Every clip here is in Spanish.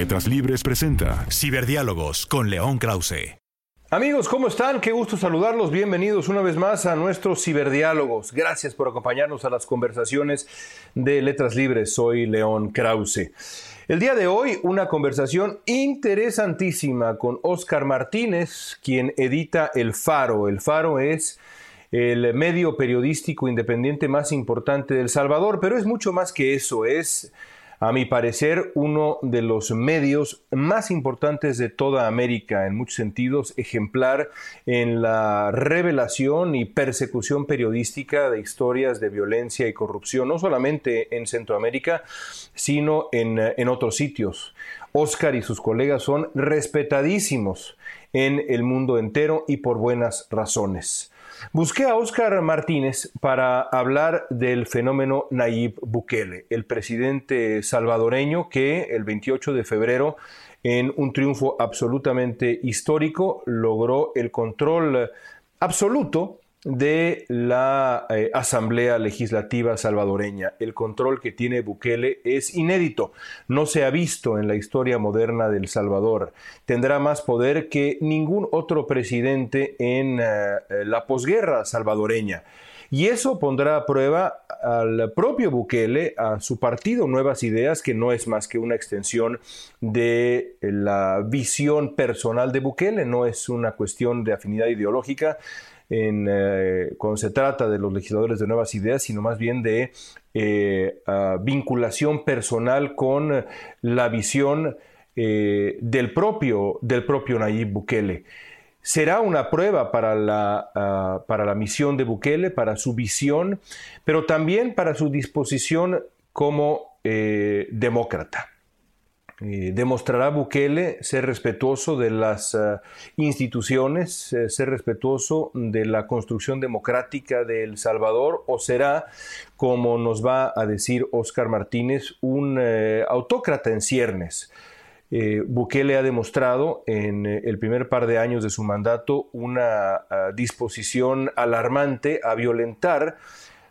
Letras Libres presenta Ciberdiálogos con León Krause. Amigos, ¿cómo están? Qué gusto saludarlos. Bienvenidos una vez más a nuestros ciberdiálogos. Gracias por acompañarnos a las conversaciones de Letras Libres. Soy León Krause. El día de hoy una conversación interesantísima con Oscar Martínez, quien edita El Faro. El Faro es el medio periodístico independiente más importante de El Salvador, pero es mucho más que eso, es a mi parecer, uno de los medios más importantes de toda América, en muchos sentidos, ejemplar en la revelación y persecución periodística de historias de violencia y corrupción, no solamente en Centroamérica, sino en, en otros sitios. Oscar y sus colegas son respetadísimos en el mundo entero y por buenas razones. Busqué a Óscar Martínez para hablar del fenómeno Nayib Bukele, el presidente salvadoreño que el 28 de febrero, en un triunfo absolutamente histórico, logró el control absoluto de la eh, Asamblea Legislativa salvadoreña. El control que tiene Bukele es inédito, no se ha visto en la historia moderna del Salvador. Tendrá más poder que ningún otro presidente en eh, la posguerra salvadoreña. Y eso pondrá a prueba al propio Bukele, a su partido Nuevas Ideas, que no es más que una extensión de la visión personal de Bukele, no es una cuestión de afinidad ideológica, eh, cuando se trata de los legisladores de nuevas ideas, sino más bien de eh, vinculación personal con la visión eh, del, propio, del propio Nayib Bukele. Será una prueba para la, ah, para la misión de Bukele, para su visión, pero también para su disposición como demócrata. Eh, demostrará Bukele ser respetuoso de las eh, instituciones, eh, ser respetuoso de la construcción democrática de El Salvador o será, como nos va a decir Oscar Martínez, un autócrata en ciernes. Bukele ha demostrado en el primer par de años de su mandato una disposición alarmante a violentar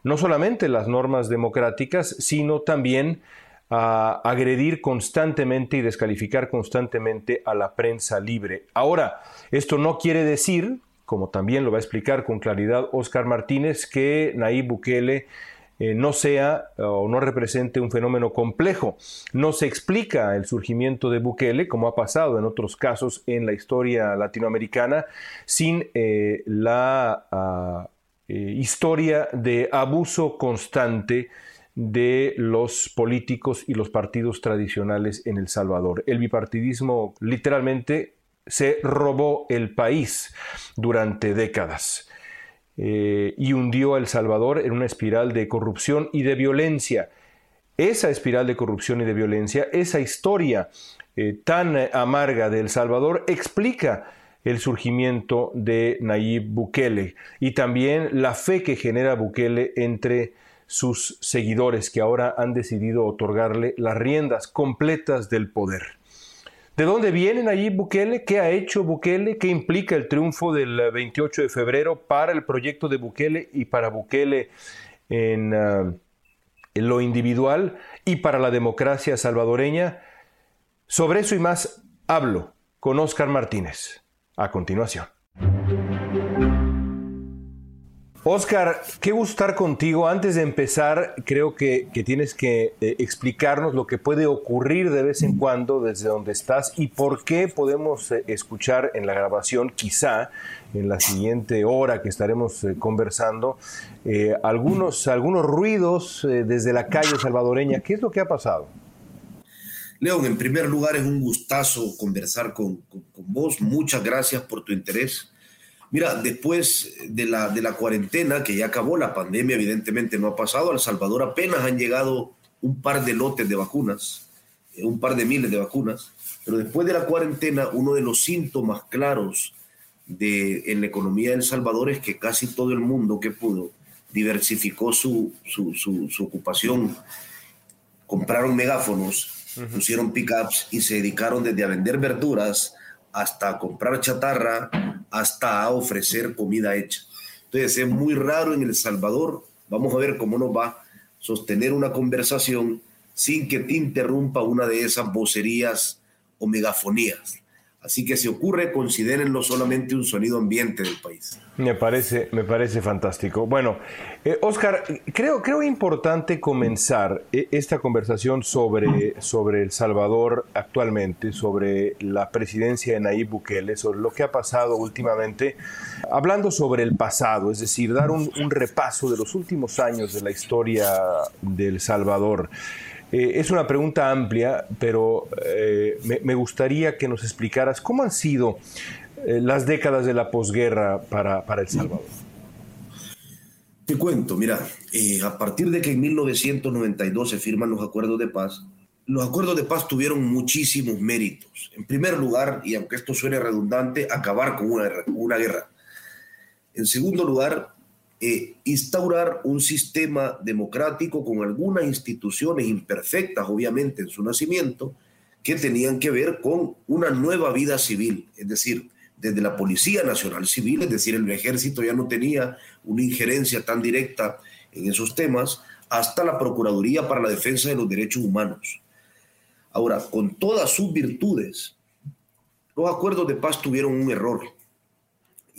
no solamente las normas democráticas, sino también a agredir constantemente y descalificar constantemente a la prensa libre. Ahora, esto no quiere decir, como también lo va a explicar con claridad Oscar Martínez, que Nayib Bukele eh, no sea o no represente un fenómeno complejo. No se explica el surgimiento de Bukele, como ha pasado en otros casos en la historia latinoamericana, sin eh, la ah, eh, historia de abuso constante de los políticos y los partidos tradicionales en El Salvador. El bipartidismo literalmente se robó el país durante décadas eh, y hundió a El Salvador en una espiral de corrupción y de violencia. Esa espiral de corrupción y de violencia, esa historia eh, tan amarga de El Salvador explica el surgimiento de Nayib Bukele y también la fe que genera Bukele entre sus seguidores que ahora han decidido otorgarle las riendas completas del poder. ¿De dónde vienen allí Bukele? ¿Qué ha hecho Bukele? ¿Qué implica el triunfo del 28 de febrero para el proyecto de Bukele y para Bukele en, ah, en lo individual y para la democracia salvadoreña? Sobre eso y más hablo con Oscar Martínez a continuación. Oscar, qué gusto estar contigo. Antes de empezar, creo que, tienes que eh, explicarnos lo que puede ocurrir de vez en cuando desde donde estás y por qué podemos eh, escuchar en la grabación, quizá en la siguiente hora que estaremos eh, conversando, algunos, algunos ruidos desde la calle salvadoreña. ¿Qué es lo que ha pasado? León, en primer lugar es un gustazo conversar con vos. Muchas gracias por tu interés Mira, después de la, de la cuarentena, que ya acabó, la pandemia evidentemente no ha pasado, a El Salvador apenas han llegado un par de lotes de vacunas, eh, un par de miles de vacunas, pero después de la cuarentena, uno de los síntomas claros de, en la economía de El Salvador es que casi todo el mundo que pudo diversificó su, su, su, ocupación, compraron megáfonos, pusieron pickups y se dedicaron desde a vender verduras hasta comprar chatarra, hasta ofrecer comida hecha. Entonces es muy raro en El Salvador, vamos a ver cómo nos va sostener una conversación sin que te interrumpa una de esas vocerías o megafonías. Así que si ocurre, considérenlo solamente un sonido ambiente del país. Me parece, me parece fantástico. Bueno, eh, Oscar, creo, creo importante comenzar eh, esta conversación sobre, sobre El Salvador actualmente, sobre la presidencia de Nayib Bukele, sobre lo que ha pasado últimamente, hablando sobre el pasado, es decir, dar un, un repaso de los últimos años de la historia de El Salvador. Eh, es una pregunta amplia, pero eh, me, gustaría que nos explicaras cómo han sido eh, las décadas de la posguerra para, para, El Salvador. Te cuento, mira, a partir de que en 1992 se firman los acuerdos de paz, los acuerdos de paz tuvieron muchísimos méritos. En primer lugar, y aunque esto suene redundante, acabar con una, una guerra. En segundo lugar, eh, instaurar un sistema democrático con algunas instituciones imperfectas, obviamente, en su nacimiento, que tenían que ver con una nueva vida civil, es decir, desde la Policía Nacional Civil, es decir, el ejército ya no tenía una injerencia tan directa en esos temas, hasta la Procuraduría para la Defensa de los Derechos Humanos. Ahora, con todas sus virtudes, los acuerdos de paz tuvieron un error,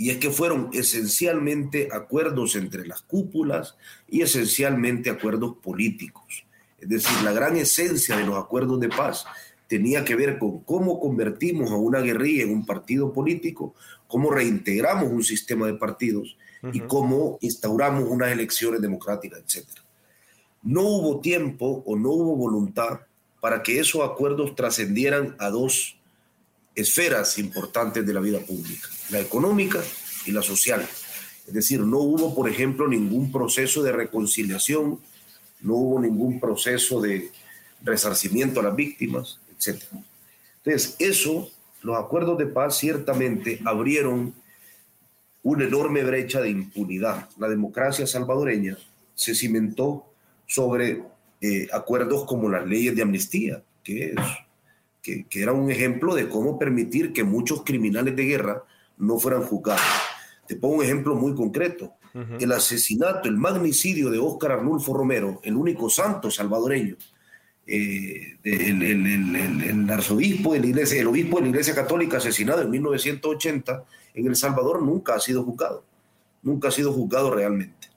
y es que fueron esencialmente acuerdos entre las cúpulas y esencialmente acuerdos políticos. Es decir, la gran esencia de los acuerdos de paz tenía que ver con cómo convertimos a una guerrilla en un partido político, cómo reintegramos un sistema de partidos y cómo instauramos unas elecciones democráticas, etc. No hubo tiempo o no hubo voluntad para que esos acuerdos trascendieran a dos esferas importantes de la vida pública, la económica y la social. Es decir, no hubo, por ejemplo, ningún proceso de reconciliación, no hubo ningún proceso de resarcimiento a las víctimas, etc. Entonces, eso, los acuerdos de paz ciertamente abrieron una enorme brecha de impunidad. La democracia salvadoreña se cimentó sobre eh, acuerdos como las leyes de amnistía, que es que, era un ejemplo de cómo permitir que muchos criminales de guerra no fueran juzgados. Te pongo un ejemplo muy concreto. El asesinato, el magnicidio de Óscar Arnulfo Romero, el único santo salvadoreño, eh, el, arzobispo de la iglesia, el obispo de la iglesia católica asesinado en 1980 en El Salvador nunca ha sido juzgado, nunca ha sido juzgado realmente.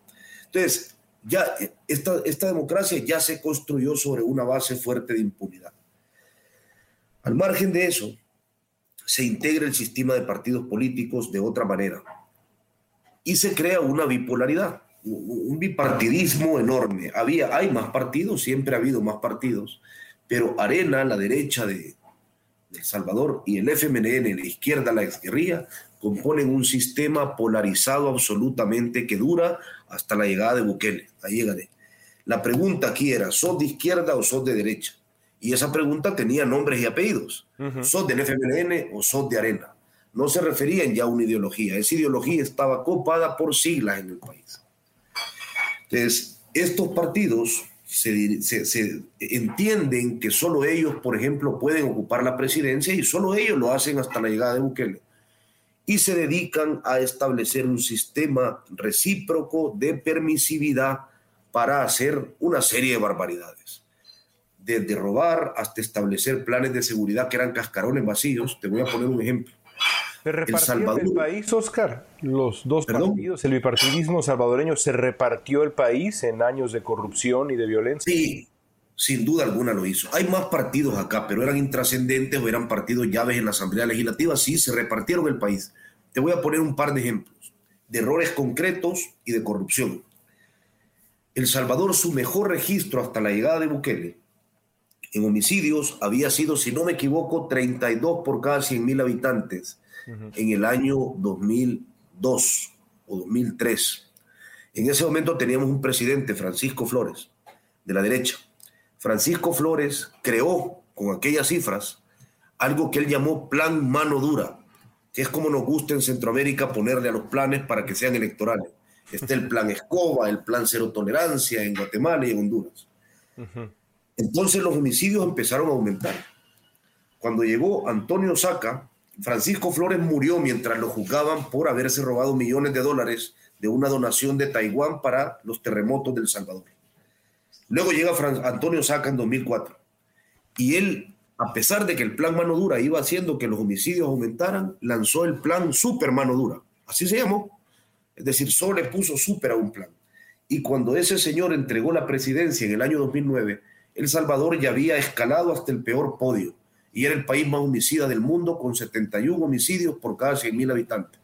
Entonces, ya esta, esta democracia ya se construyó sobre una base fuerte de impunidad. Al margen de eso, se integra el sistema de partidos políticos de otra manera y se crea una bipolaridad, un bipartidismo enorme. Había, hay más partidos, siempre ha habido más partidos, pero Arena, la derecha de, El Salvador, y el FMLN, la izquierda, la exguerrilla, componen un sistema polarizado absolutamente que dura hasta la llegada de Bukele. Ahí llegaré. La pregunta aquí era, ¿sos de izquierda o sos de derecha? Y esa pregunta tenía nombres y apellidos. ¿Sos del FMLN o sos de Arena? No se referían ya a una ideología. Esa ideología estaba copada por siglas en el país. Entonces, estos partidos se, se, entienden que solo ellos, por ejemplo, pueden ocupar la presidencia y solo ellos lo hacen hasta la llegada de Bukele. Y se dedican a establecer un sistema recíproco de permisividad para hacer una serie de barbaridades desde robar hasta establecer planes de seguridad que eran cascarones vacíos. Te voy a poner un ejemplo. ¿Se repartió el, país, Oscar? Los dos partidos, el bipartidismo salvadoreño, ¿se repartió el país en años de corrupción y de violencia? Sí, sin duda alguna lo hizo. Hay más partidos acá, pero eran intrascendentes o eran partidos llaves en la Asamblea Legislativa. Sí, se repartieron el país. Te voy a poner un par de ejemplos de errores concretos y de corrupción. El Salvador, su mejor registro hasta la llegada de Bukele, en homicidios había sido, si no me equivoco, 32 por cada 100 mil habitantes en el año 2002. 2002 o 2003. En ese momento teníamos un presidente, Francisco Flores, de la derecha. Francisco Flores creó con aquellas cifras algo que él llamó plan mano dura, que es como nos gusta en Centroamérica ponerle a los planes para que sean electorales. Está el plan Escoba, el plan cero tolerancia en Guatemala y en Honduras. Entonces los homicidios empezaron a aumentar. Cuando llegó Antonio Saca, Francisco Flores murió mientras lo juzgaban por haberse robado millones de dólares de una donación de Taiwán para los terremotos del Salvador. Luego llega Antonio Saca en 2004 y él, a pesar de que el plan mano dura iba haciendo que los homicidios aumentaran, lanzó el plan super mano dura. Así se llamó. Es decir, solo le puso super a un plan. Y cuando ese señor entregó la presidencia en el año 2009, El Salvador ya había escalado hasta el peor podio y era el país más homicida del mundo con 71 homicidios por cada 100.000 habitantes.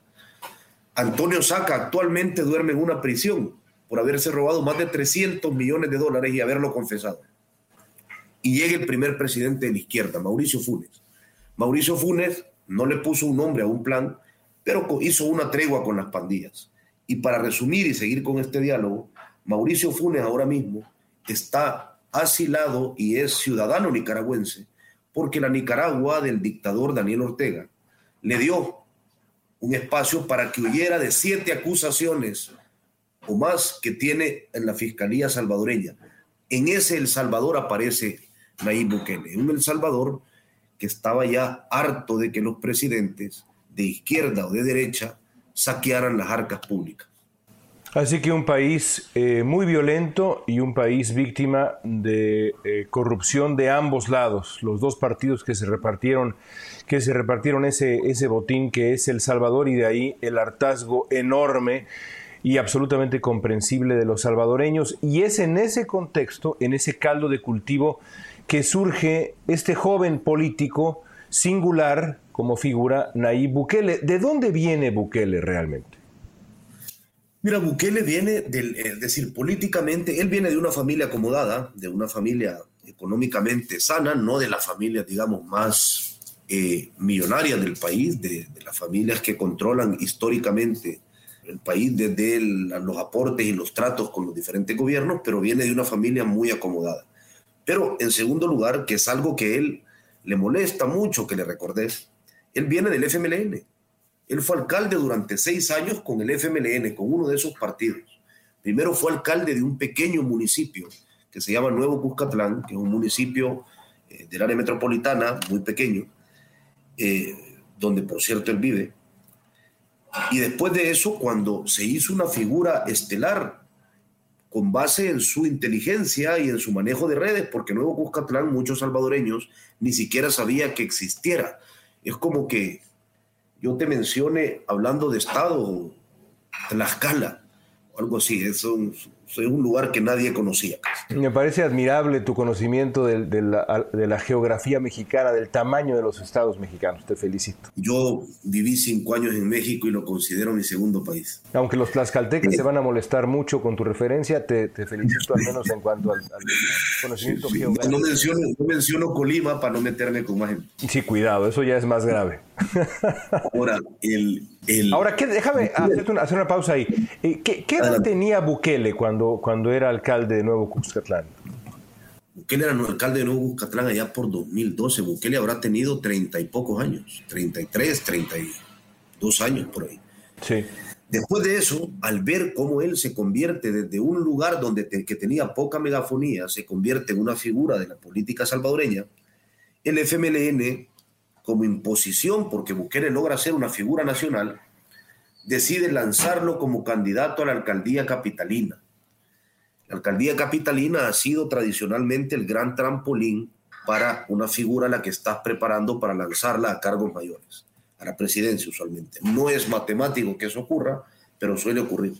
Antonio Saca actualmente duerme en una prisión por haberse robado más de 300 millones de dólares y haberlo confesado. Y llega el primer presidente de la izquierda, Mauricio Funes. Mauricio Funes no le puso un nombre a un plan, pero hizo una tregua con las pandillas. Y para resumir y seguir con este diálogo, Mauricio Funes ahora mismo está asilado y es ciudadano nicaragüense porque la Nicaragua del dictador Daniel Ortega le dio un espacio para que huyera de siete acusaciones o más que tiene en la Fiscalía salvadoreña. En ese El Salvador aparece Nayib Bukele, un El Salvador que estaba ya harto de que los presidentes de izquierda o de derecha saquearan las arcas públicas. Así que un país eh, muy violento y un país víctima de eh, corrupción de ambos lados, los dos partidos que se repartieron, que se repartieron ese, ese botín que es El Salvador y de ahí el hartazgo enorme y absolutamente comprensible de los salvadoreños. Y es en ese contexto, en ese caldo de cultivo, que surge este joven político singular como figura Nayib Bukele. ¿De dónde viene Bukele realmente? Mira, Bukele viene del, es decir, políticamente, él viene de una familia acomodada, de una familia económicamente sana, no de las familias, digamos, más eh, millonarias del país, de, las familias que controlan históricamente el país desde los aportes y los tratos con los diferentes gobiernos, pero viene de una familia muy acomodada. Pero en segundo lugar, que es algo que él le molesta mucho que le recordes, él viene del FMLN. Él fue alcalde durante seis años con el FMLN, con uno de esos partidos. Primero fue alcalde de un pequeño municipio que se llama Nuevo Cuscatlán, que es un municipio eh, del área metropolitana muy pequeño, eh, donde por cierto él vive. Y después de eso, cuando se hizo una figura estelar con base en su inteligencia y en su manejo de redes, porque Nuevo Cuscatlán muchos salvadoreños ni siquiera sabía que existiera. Es como que yo te mencione hablando de Estado, Tlaxcala, o algo así. Es un, es un lugar que nadie conocía. Me parece admirable tu conocimiento de, de, la, de, la, geografía mexicana, del tamaño de los estados mexicanos. Te felicito. Yo viví cinco años en México y lo considero mi segundo país. Aunque los tlaxcaltecas se van a molestar mucho con tu referencia, te, te felicito al menos en cuanto al, al conocimiento sí, geográfico. No menciono, no menciono Colima para no meterme con más gente. Sí, cuidado, eso ya es más grave. Ahora, el, el, Ahora ¿qué, déjame hacer una, hacer una, pausa ahí. Eh, ¿Qué, qué edad tenía Bukele cuando, cuando era alcalde de Nuevo Cuscatlán? Bukele era alcalde de Nuevo Cuscatlán allá por 2012. Bukele habrá tenido treinta y pocos años, 33, 32 años por ahí. Sí. Después de eso, al ver cómo él se convierte desde un lugar donde te, que tenía poca megafonía, se convierte en una figura de la política salvadoreña, el FMLN, como imposición, porque Bukele logra ser una figura nacional, decide lanzarlo como candidato a la alcaldía capitalina. La alcaldía capitalina ha sido tradicionalmente el gran trampolín para una figura a la que estás preparando para lanzarla a cargos mayores, a la presidencia usualmente. No es matemático que eso ocurra, pero suele ocurrir.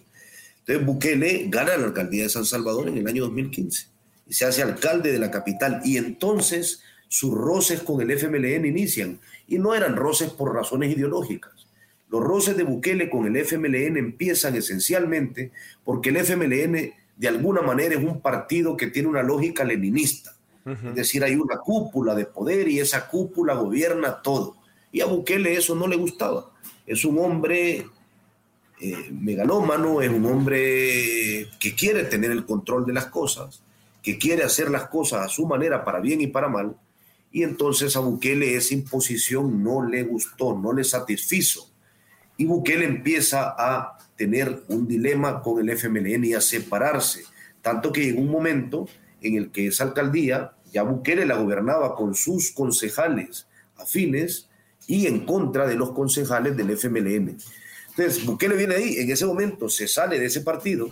Entonces Bukele gana la alcaldía de San Salvador en el año 2015 y se hace alcalde de la capital y entonces sus roces con el FMLN inician y no eran roces por razones ideológicas. Los roces de Bukele con el FMLN empiezan esencialmente porque el FMLN de alguna manera es un partido que tiene una lógica leninista. Uh -huh. Es decir, hay una cúpula de poder y esa cúpula gobierna todo. Y a Bukele eso no le gustaba. Es un hombre eh, megalómano, es un hombre que quiere tener el control de las cosas, que quiere hacer las cosas a su manera para bien y para mal, y entonces a Bukele esa imposición no le gustó, no le satisfizo. Y Bukele empieza a tener un dilema con el FMLN y a separarse, tanto que llegó un momento en el que esa alcaldía, ya Bukele la gobernaba con sus concejales afines y en contra de los concejales del FMLN. Entonces, Bukele viene ahí, en ese momento se sale de ese partido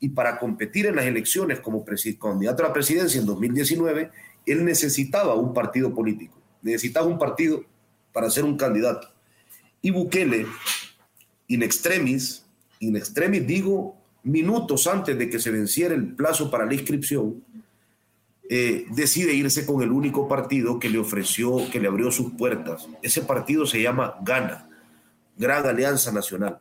y para competir en las elecciones como candidato a la presidencia en 2019, él necesitaba un partido político, necesitaba un partido para ser un candidato. Y Bukele, in extremis, in extremis digo minutos antes de que se venciera el plazo para la inscripción, eh, decide irse con el único partido que le ofreció, que le abrió sus puertas. Ese partido se llama Gana, Gran Alianza Nacional.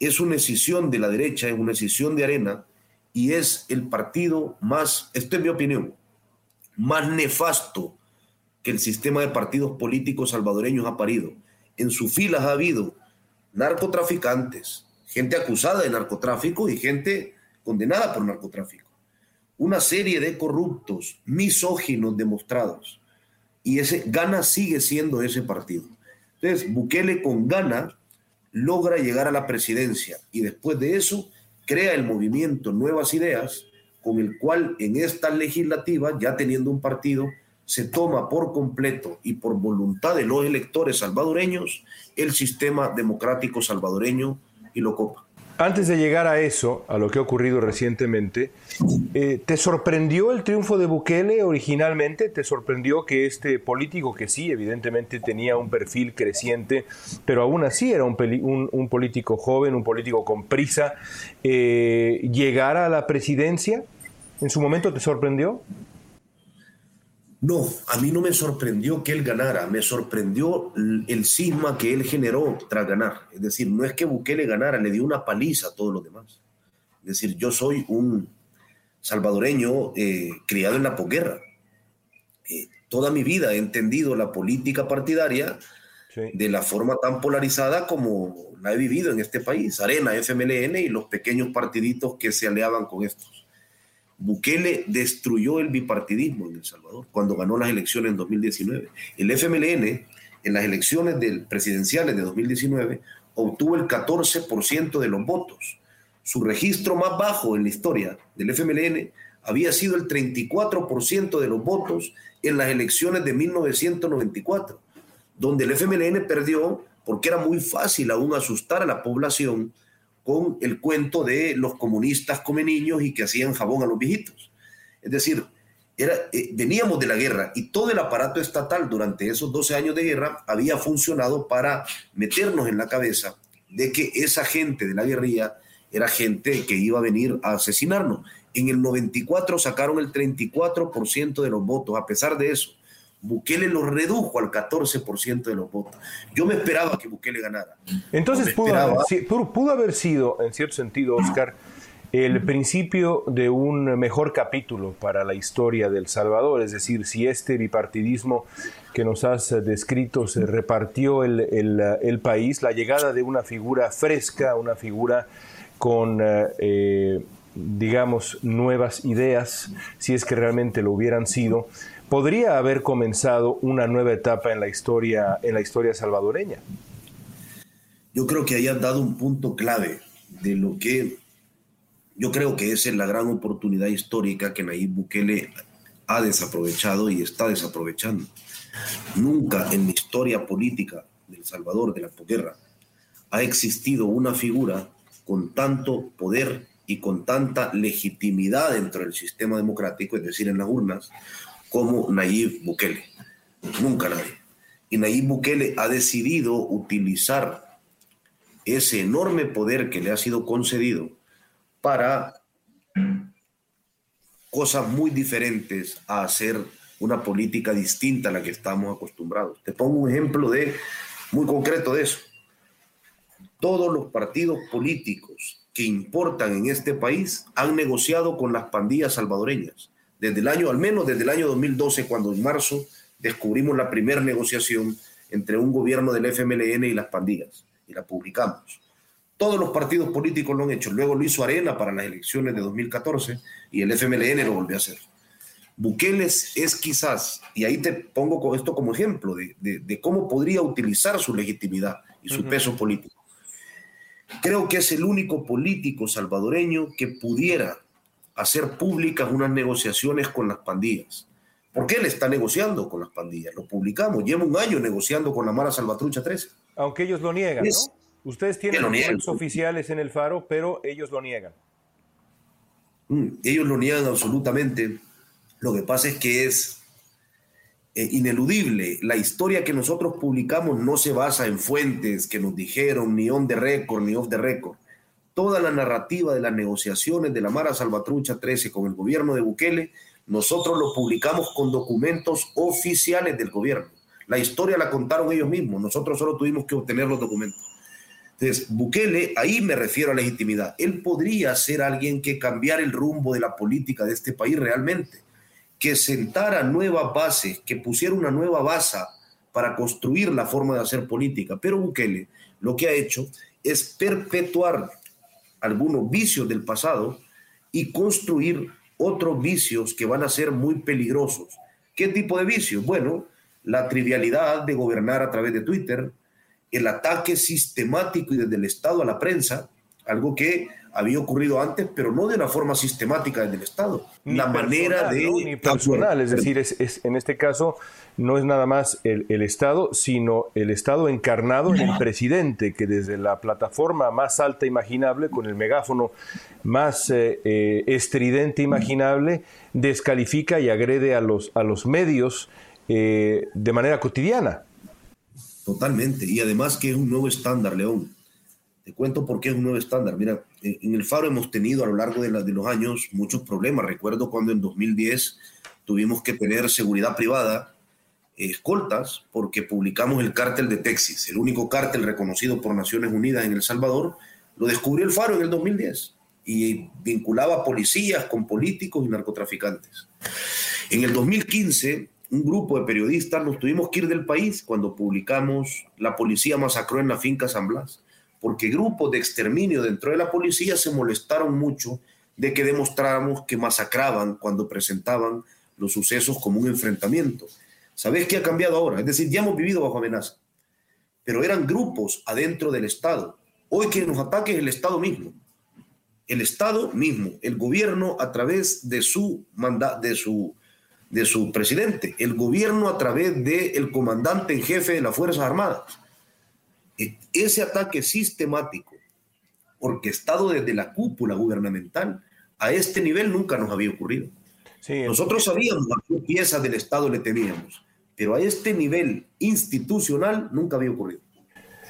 Es una decisión de la derecha, es una decisión de arena y es el partido más, esto es mi opinión, más nefasto que el sistema de partidos políticos salvadoreños ha parido. En sus filas ha habido narcotraficantes, gente acusada de narcotráfico y gente condenada por narcotráfico. Una serie de corruptos, misóginos demostrados. Y ese Gana sigue siendo ese partido. Entonces, Bukele con Gana logra llegar a la presidencia y después de eso crea el movimiento Nuevas Ideas, con el cual en esta legislativa, ya teniendo un partido, se toma por completo y por voluntad de los electores salvadoreños el sistema democrático salvadoreño y lo copa. Antes de llegar a eso, a lo que ha ocurrido recientemente, eh, ¿te sorprendió el triunfo de Bukele originalmente? ¿Te sorprendió que este político, que sí, evidentemente tenía un perfil creciente, pero aún así era un, político joven, un político con prisa, eh, llegara a la presidencia? ¿En su momento te sorprendió? No, a mí no me sorprendió que él ganara, me sorprendió el cisma que él generó tras ganar. Es decir, no es que Bukele ganara, le dio una paliza a todos los demás. Es decir, yo soy un salvadoreño eh, criado en la posguerra. Eh, toda mi vida he entendido la política partidaria de la forma tan polarizada como la he vivido en este país. Arena, FMLN y los pequeños partiditos que se aliaban con estos. Bukele destruyó el bipartidismo en El Salvador cuando ganó las elecciones en 2019. El FMLN en las elecciones del, presidenciales de 2019 obtuvo el 14% de los votos. Su registro más bajo en la historia del FMLN había sido el 34% de los votos en las elecciones de 1994, donde el FMLN perdió porque era muy fácil aún asustar a la población con el cuento de los comunistas come niños y que hacían jabón a los viejitos. Es decir, era, eh, veníamos de la guerra y todo el aparato estatal durante esos 12 años de guerra había funcionado para meternos en la cabeza de que esa gente de la guerrilla era gente que iba a venir a asesinarnos. En el 94 sacaron el 34% de los votos. A pesar de eso, Bukele lo redujo al 14% de los votos. Yo me esperaba que Bukele ganara. Entonces pudo haber, sido, en cierto sentido, Oscar, el principio de un mejor capítulo para la historia del Salvador. Es decir, si este bipartidismo que nos has descrito se repartió el, país, la llegada de una figura fresca, una figura con... Eh, digamos, nuevas ideas, si es que realmente lo hubieran sido, podría haber comenzado una nueva etapa en la historia, en la historia salvadoreña. Yo creo que hayas dado un punto clave de lo que yo creo que es la gran oportunidad histórica que Nayib Bukele ha desaprovechado y está desaprovechando. Nunca en la historia política del Salvador, de la posguerra, ha existido una figura con tanto poder y con tanta legitimidad dentro del sistema democrático, es decir, en las urnas, como Nayib Bukele. Nunca nadie. Y Nayib Bukele ha decidido utilizar ese enorme poder que le ha sido concedido para cosas muy diferentes a hacer una política distinta a la que estamos acostumbrados. Te pongo un ejemplo de muy concreto de eso. Todos los partidos políticos que importan en este país han negociado con las pandillas salvadoreñas desde el año, al menos desde el año 2012, cuando en marzo descubrimos la primera negociación entre un gobierno del FMLN y las pandillas, y la publicamos. Todos los partidos políticos lo han hecho. Luego lo hizo Arena para las elecciones de 2014 y el FMLN lo volvió a hacer. Bukele es quizás, y ahí te pongo esto como ejemplo de, cómo podría utilizar su legitimidad y su peso político. Creo que es el único político salvadoreño que pudiera hacer públicas unas negociaciones con las pandillas. ¿Por qué él está negociando con las pandillas? Lo publicamos. Lleva un año negociando con la Mara Salvatrucha 13. Aunque ellos lo niegan, ¿no? Ustedes tienen documentos oficiales en el Faro, pero ellos lo niegan. Mm, ellos lo niegan absolutamente. Lo que pasa es que es eh, ineludible. La historia que nosotros publicamos no se basa en fuentes que nos dijeron ni on the record ni off the record. Toda la narrativa de las negociaciones de la Mara Salvatrucha 13 con el gobierno de Bukele, nosotros lo publicamos con documentos oficiales del gobierno. La historia la contaron ellos mismos, nosotros solo tuvimos que obtener los documentos. Entonces, Bukele, ahí me refiero a legitimidad. Él podría ser alguien que cambiara el rumbo de la política de este país realmente, que sentara nuevas bases, que pusiera una nueva base para construir la forma de hacer política. Pero Bukele lo que ha hecho es perpetuar algunos vicios del pasado y construir otros vicios que van a ser muy peligrosos. ¿Qué tipo de vicios? Bueno, la trivialidad de gobernar a través de Twitter, el ataque sistemático y desde el Estado a la prensa, algo que había ocurrido antes, pero no de una forma sistemática desde el Estado. la manera de... Ni personal, es decir, es, en este caso no es nada más el, Estado, sino el Estado encarnado en el presidente, que desde la plataforma más alta imaginable, con el megáfono más eh, eh, estridente imaginable, descalifica y agrede a los, a los medios eh, de manera cotidiana. Totalmente. Y además que es un nuevo estándar, León. Te cuento por qué es un nuevo estándar. Mira, en el Faro hemos tenido a lo largo de, de los años muchos problemas. Recuerdo cuando en 2010 tuvimos que tener seguridad privada, escoltas, porque publicamos el cártel de Texas, el único cártel reconocido por Naciones Unidas en El Salvador. Lo descubrió el Faro en el 2010 y vinculaba policías con políticos y narcotraficantes. En el 2015 un grupo de periodistas nos tuvimos que ir del país cuando publicamos La policía masacró en la finca San Blas, porque grupos de exterminio dentro de la policía se molestaron mucho de que demostráramos que masacraban cuando presentaban los sucesos como un enfrentamiento. ¿Sabes qué ha cambiado ahora? Es decir, ya hemos vivido bajo amenaza, pero eran grupos adentro del Estado. Hoy quien nos ataque es el Estado mismo. El Estado mismo, el gobierno a través de su, manda de su de su presidente, el gobierno a través del el comandante en jefe de las Fuerzas Armadas. E, ese ataque sistemático, orquestado desde la cúpula gubernamental, a este nivel nunca nos había ocurrido. Nosotros sabíamos a qué piezas del Estado le temíamos, pero a este nivel institucional nunca había ocurrido.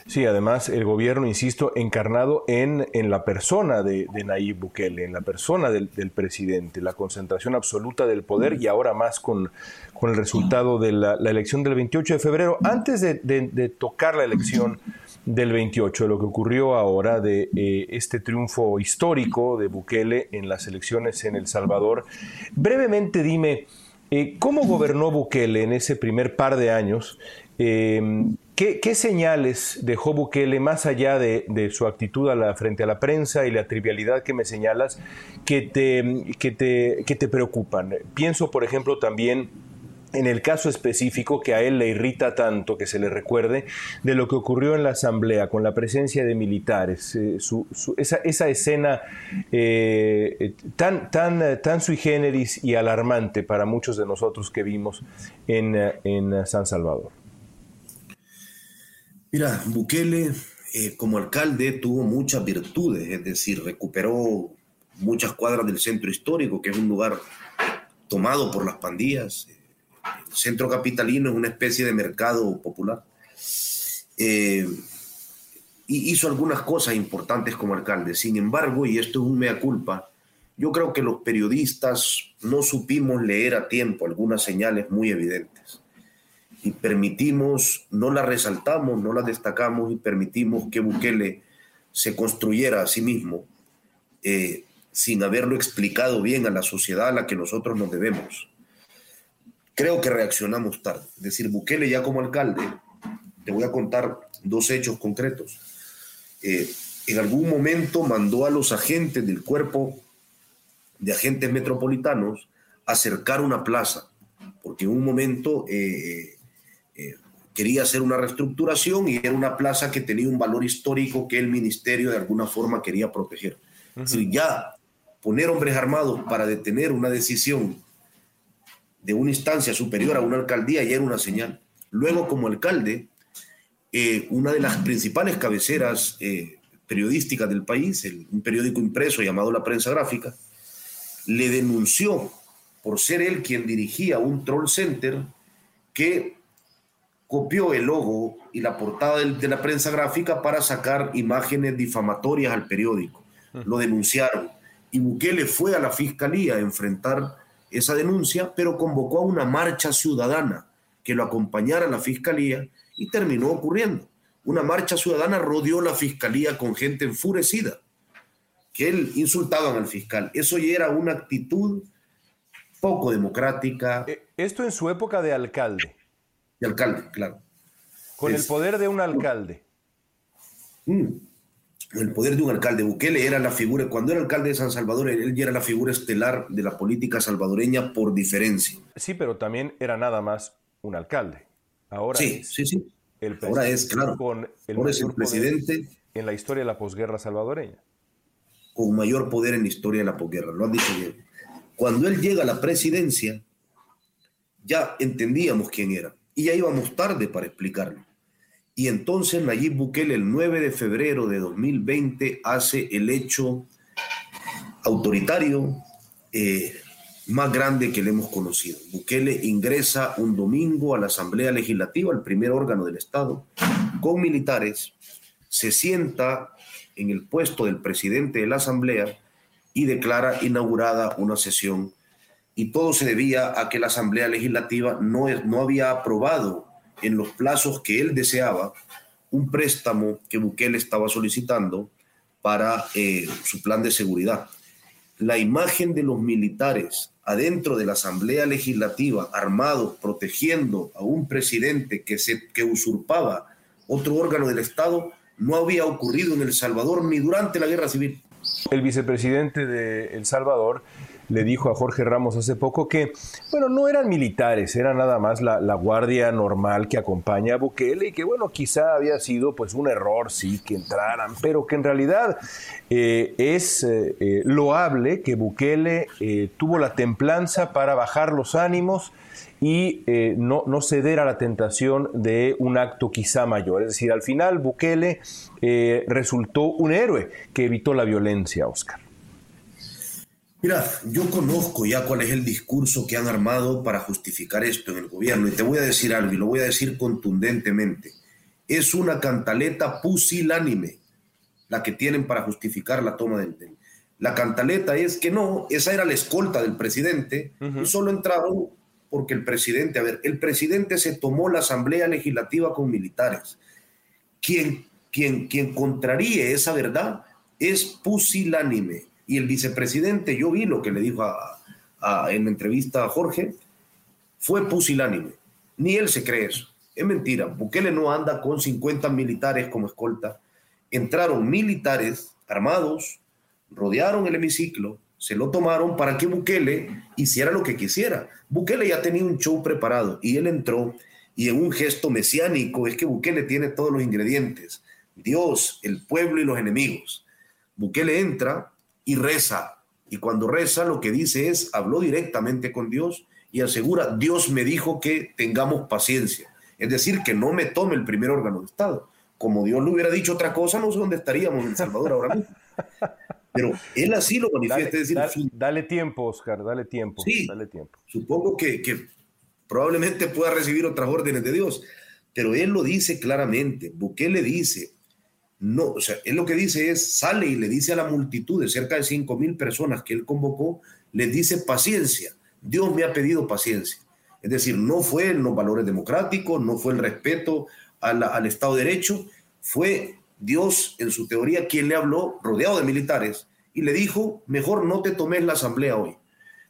Sí, además el gobierno, insisto, encarnado en, en la persona de, Nayib Bukele, en la persona del, presidente, la concentración absoluta del poder y ahora más con, con el resultado de la, elección del 28 de febrero. Antes de, tocar la elección del 28, de lo que ocurrió ahora, de eh, este triunfo histórico de Bukele en las elecciones en El Salvador, brevemente dime, eh, ¿cómo gobernó Bukele en ese primer par de años? Eh, ¿Qué, señales dejó Bukele, más allá de, su actitud frente a la prensa y la trivialidad que me señalas, que te, preocupan? Pienso, por ejemplo, también en el caso específico que a él le irrita tanto que se le recuerde de lo que ocurrió en la asamblea con la presencia de militares, eh, esa, escena eh, tan, tan, sui generis y alarmante para muchos de nosotros que vimos en San Salvador. Mira, Bukele eh, como alcalde tuvo muchas virtudes, es decir, recuperó muchas cuadras del centro histórico, que es un lugar tomado por las pandillas. El centro capitalino es una especie de mercado popular. Eh, hizo algunas cosas importantes como alcalde. Sin embargo, y esto es un mea culpa, yo creo que los periodistas no supimos leer a tiempo algunas señales muy evidentes y permitimos, no la resaltamos, no la destacamos y permitimos que Bukele se construyera a sí mismo eh, sin haberlo explicado bien a la sociedad a la que nosotros nos debemos. Creo que reaccionamos tarde. Es decir, Bukele ya como alcalde, te voy a contar dos hechos concretos. Eh, en algún momento mandó a los agentes del cuerpo de agentes metropolitanos a cercar una plaza, porque en un momento eh, quería hacer una reestructuración y era una plaza que tenía un valor histórico que el ministerio de alguna forma quería proteger. Si ya poner hombres armados para detener una decisión de una instancia superior a una alcaldía ya era una señal. Luego, como alcalde, eh, una de las principales cabeceras eh, periodísticas del país, un periódico impreso llamado La Prensa Gráfica, le denunció por ser él quien dirigía un troll center que copió el logo y la portada de la prensa gráfica para sacar imágenes difamatorias al periódico. Lo denunciaron y Bukele fue a la fiscalía a enfrentar esa denuncia, pero convocó a una marcha ciudadana que lo acompañara a la fiscalía y terminó ocurriendo. Una marcha ciudadana rodeó la fiscalía con gente enfurecida, que él insultaban al fiscal. Eso ya era una actitud poco democrática. Eh, esto en su época de alcalde. De alcalde, claro. Con el poder de un alcalde. Mm el poder de un alcalde. Bukele era la figura, cuando era alcalde de San Salvador, él ya era la figura estelar de la política salvadoreña por diferencia. Sí, pero también era nada más un alcalde. Ahora sí, es sí, sí. El Ahora es, claro. Con el Ahora es el presidente. En la historia de la posguerra salvadoreña. Con mayor poder en la historia de la posguerra, lo han dicho bien. Cuando él llega a la presidencia, ya entendíamos quién era. Y ya íbamos tarde para explicarlo. Y entonces Nayib Bukele el 9 de febrero de 2020 hace el hecho autoritario eh, más grande que le hemos conocido. Bukele ingresa un domingo a la Asamblea Legislativa, el primer órgano del Estado, con militares, se sienta en el puesto del presidente de la Asamblea y declara inaugurada una sesión. Y todo se debía a que la Asamblea Legislativa no, no había aprobado en los plazos que él deseaba un préstamo que Bukele estaba solicitando para eh, su plan de seguridad. La imagen de los militares adentro de la Asamblea Legislativa, armados, protegiendo a un presidente que, se, que usurpaba otro órgano del Estado, no había ocurrido en El Salvador ni durante la Guerra Civil. El vicepresidente de El Salvador le dijo a Jorge Ramos hace poco que, bueno, no eran militares, era nada más la, guardia normal que acompaña a Bukele y que, bueno, quizá había sido pues un error, sí, que entraran, pero que en realidad eh, es eh, eh, loable que Bukele tuvo la templanza para bajar los ánimos y no, no, ceder a la tentación de un acto quizá mayor. Es decir, al final Bukele resultó un héroe que evitó la violencia, Oscar. Mira, yo conozco ya cuál es el discurso que han armado para justificar esto en el gobierno y te voy a decir algo y lo voy a decir contundentemente. Es una cantaleta pusilánime la que tienen para justificar la toma del... del la cantaleta es que no, esa era la escolta del presidente y solo entraron porque el presidente, a ver, el presidente se tomó la asamblea legislativa con militares. Quien, quien, quien contraríe esa verdad es pusilánime y el vicepresidente, yo vi lo que le dijo en la entrevista a Jorge, fue pusilánime. Ni él se cree eso. Es mentira. Bukele no anda con 50 militares como escolta. Entraron militares armados, rodearon el hemiciclo, se lo tomaron para que Bukele hiciera lo que quisiera. Bukele ya tenía un show preparado y él entró y en un gesto mesiánico es que Bukele tiene todos los ingredientes. Dios, el pueblo y los enemigos. Bukele entra y reza. Y cuando reza lo que dice es, habló directamente con Dios y asegura, Dios me dijo que tengamos paciencia. Es decir, que no me tome el primer órgano de Estado. Como Dios le hubiera dicho otra cosa, no sé dónde estaríamos en El Salvador ahora mismo. Pero él así lo manifiesta. Dale, dale, tiempo, Oscar, dale tiempo. Sí, dale tiempo. Supongo que, que probablemente pueda recibir otras órdenes de Dios, pero él lo dice claramente. le dice, no, o sea, él lo que dice es, sale y le dice a la multitud de cerca de 5 mil personas que él convocó, les dice paciencia, Dios me ha pedido paciencia. Es decir, no fue en los valores democráticos, no fue el respeto al Estado de Derecho, fue Dios en su teoría quien le habló, rodeado de militares, y le dijo, mejor no te tomes la asamblea hoy.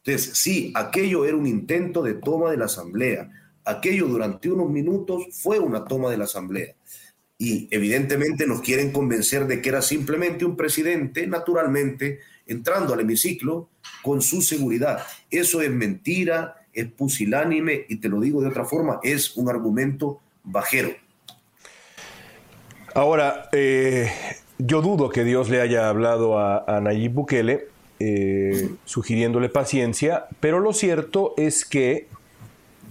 Entonces, sí, aquello era un intento de toma de la asamblea, aquello durante unos minutos fue una toma de la asamblea Y evidentemente nos quieren convencer de que era simplemente un presidente, naturalmente, entrando al hemiciclo con su seguridad. Eso es mentira, es pusilánime y te lo digo de otra forma, es un argumento bajero. Ahora, eh, yo dudo que Dios le haya hablado a, Nayib Bukele eh, sugiriéndole paciencia, pero lo cierto es que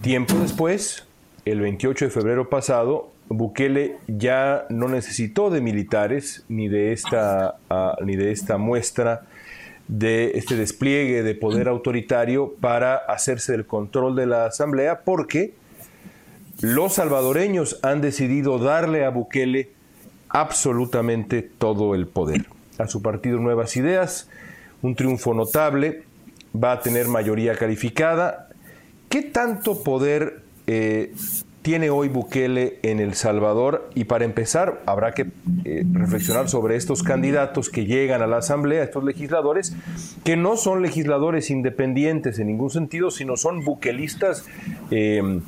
tiempo después, el 28 de febrero pasado, Bukele ya no necesitó de militares ni de esta, ah, ni de esta muestra de este despliegue de poder autoritario para hacerse el control de la Asamblea porque los salvadoreños han decidido darle a Bukele absolutamente todo el poder. A su partido Nuevas Ideas, un triunfo notable, va a tener mayoría calificada. ¿Qué tanto poder eh, tiene hoy Bukele en El Salvador? Y para empezar, habrá que eh, reflexionar sobre estos candidatos que llegan a la Asamblea, estos legisladores, que no son legisladores independientes en ningún sentido, sino son buquelistas eh,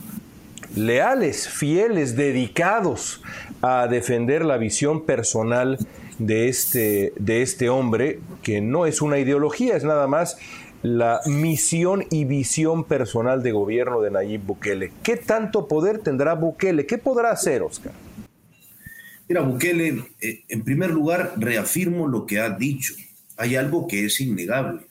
leales, fieles, dedicados a defender la visión personal de este, de este hombre, que no es una ideología, es nada más la misión y visión personal de gobierno de Nayib Bukele. ¿Qué tanto poder tendrá Bukele? ¿Qué podrá hacer, Oscar? Mira, Bukele, eh, en primer lugar, reafirmo lo que ha dicho. Hay algo que es innegable.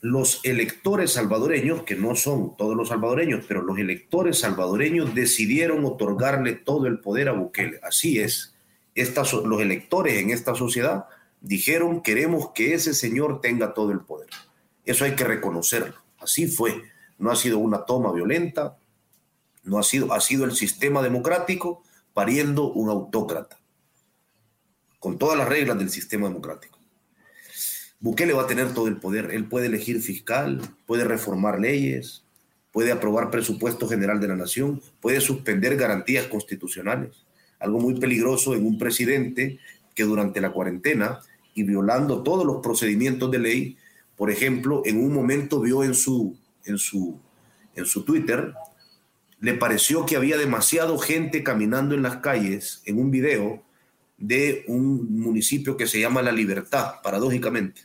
Los electores salvadoreños, que no son todos los salvadoreños, pero los electores salvadoreños decidieron otorgarle todo el poder a Bukele. Así es. los electores en esta sociedad dijeron queremos que ese señor tenga todo el poder. Eso hay que reconocerlo. Así fue. No ha sido una toma violenta, no ha sido, ha sido el sistema democrático pariendo un autócrata, con todas las reglas del sistema democrático. Bukele va a tener todo el poder. Él puede elegir fiscal, puede reformar leyes, puede aprobar presupuesto general de la nación, puede suspender garantías constitucionales. Algo muy peligroso en un presidente que durante la cuarentena y violando todos los procedimientos de ley, por ejemplo, en un momento vio en su, en su, en su Twitter, le pareció que había demasiado gente caminando en las calles en un video de un municipio que se llama La Libertad, paradójicamente.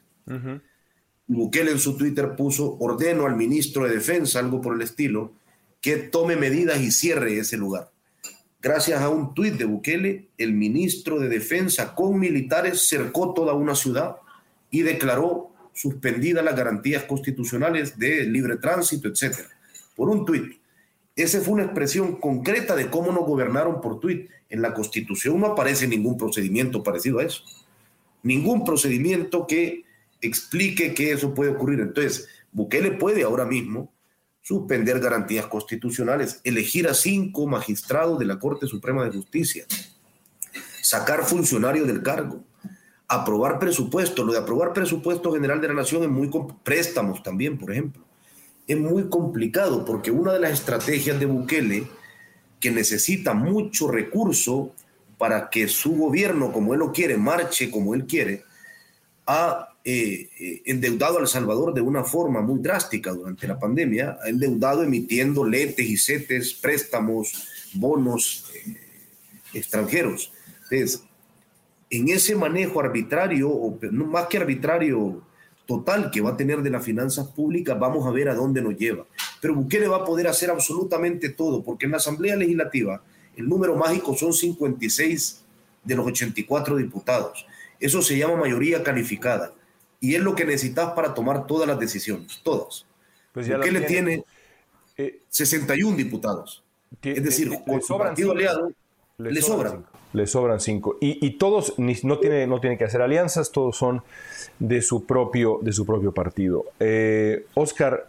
Bukele en su Twitter puso, ordeno al ministro de Defensa, algo por el estilo, que tome medidas y cierre ese lugar. Gracias a un tuit de Bukele, el ministro de Defensa con militares cercó toda una ciudad y declaró suspendidas las garantías constitucionales de libre tránsito, etc. Por un tuit. Esa fue una expresión concreta de cómo nos gobernaron por tuit. En la Constitución no aparece ningún procedimiento parecido a eso. Ningún procedimiento que explique que eso puede ocurrir. Entonces, Bukele puede ahora mismo suspender garantías constitucionales, elegir a cinco magistrados de la Corte Suprema de Justicia, sacar funcionarios del cargo, aprobar presupuesto. Lo de aprobar presupuesto general de la nación es muy préstamos también, por ejemplo. Es muy complicado porque una de las estrategias de Bukele que necesita mucho recurso para que su gobierno, como él lo quiere, marche como él quiere, ha eh, eh, endeudado a El Salvador de una forma muy drástica durante la pandemia, ha endeudado emitiendo letes y setes, préstamos, bonos eh, extranjeros. Entonces, en ese manejo arbitrario, o más que arbitrario total que va a tener de las finanzas públicas, vamos a ver a dónde nos lleva. Pero Bukele va a poder hacer absolutamente todo, porque en la Asamblea Legislativa el número mágico son 56 de los 84 diputados. Eso se llama mayoría calificada y es lo que necesitas para tomar todas las decisiones, todas. Pues ¿Qué le tiene 61 eh, diputados. Es decir, su partido aliado le, sobran. Le sobran cinco. Y, todos no tiene, no tiene que hacer alianzas, todos son de su propio, de su propio partido. Eh, Oscar,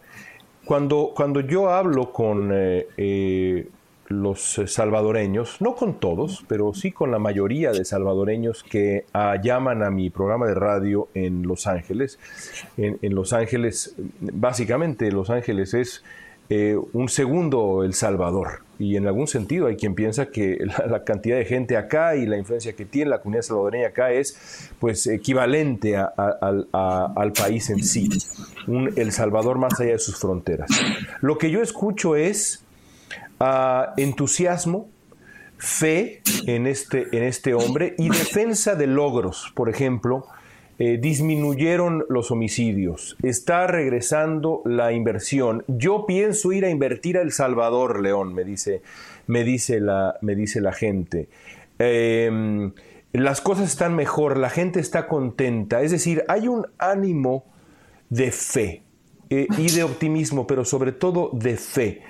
cuando, cuando yo hablo con eh, los eh, salvadoreños, no con todos, pero sí con la mayoría de salvadoreños que ah, llaman a mi programa de radio en Los Ángeles. En, Los Ángeles, básicamente Los Ángeles es eh, un segundo El Salvador. Y en algún sentido hay quien piensa que la, cantidad de gente acá y la influencia que tiene la comunidad salvadoreña acá es pues equivalente al país en sí. Un El Salvador más allá de sus fronteras. Lo que yo escucho es entusiasmo, fe en este, en este hombre y defensa de logros. Por ejemplo, eh, disminuyeron los homicidios, está regresando la inversión. Yo pienso ir a invertir a El Salvador, León, me dice, me dice, la, me dice la gente. Em, las cosas están mejor, la gente está contenta, es decir, hay un ánimo de fe eh, y de optimismo, pero sobre todo de fe.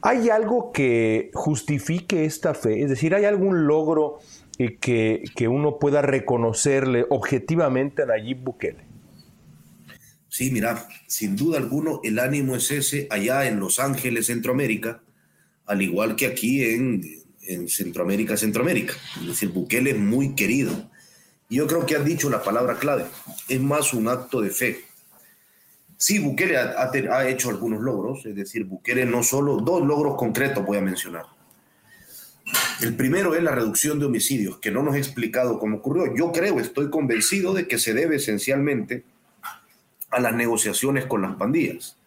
¿Hay algo que justifique esta fe? Es decir, ¿hay algún logro eh, que, que, uno pueda reconocerle objetivamente a Nayib Bukele? Sí, mira, sin duda alguno el ánimo es ese allá en Los Ángeles, Centroamérica, al igual que aquí en, en Centroamérica, Centroamérica. Es decir, Bukele es muy querido. Yo creo que has dicho la palabra clave, es más un acto de fe Sí, Bukele ha, hecho algunos logros, es decir, Bukele no solo, dos logros concretos voy a mencionar. El primero es la reducción de homicidios, que no nos ha explicado cómo ocurrió. Yo creo, estoy convencido de que se debe esencialmente a las negociaciones con las pandillas.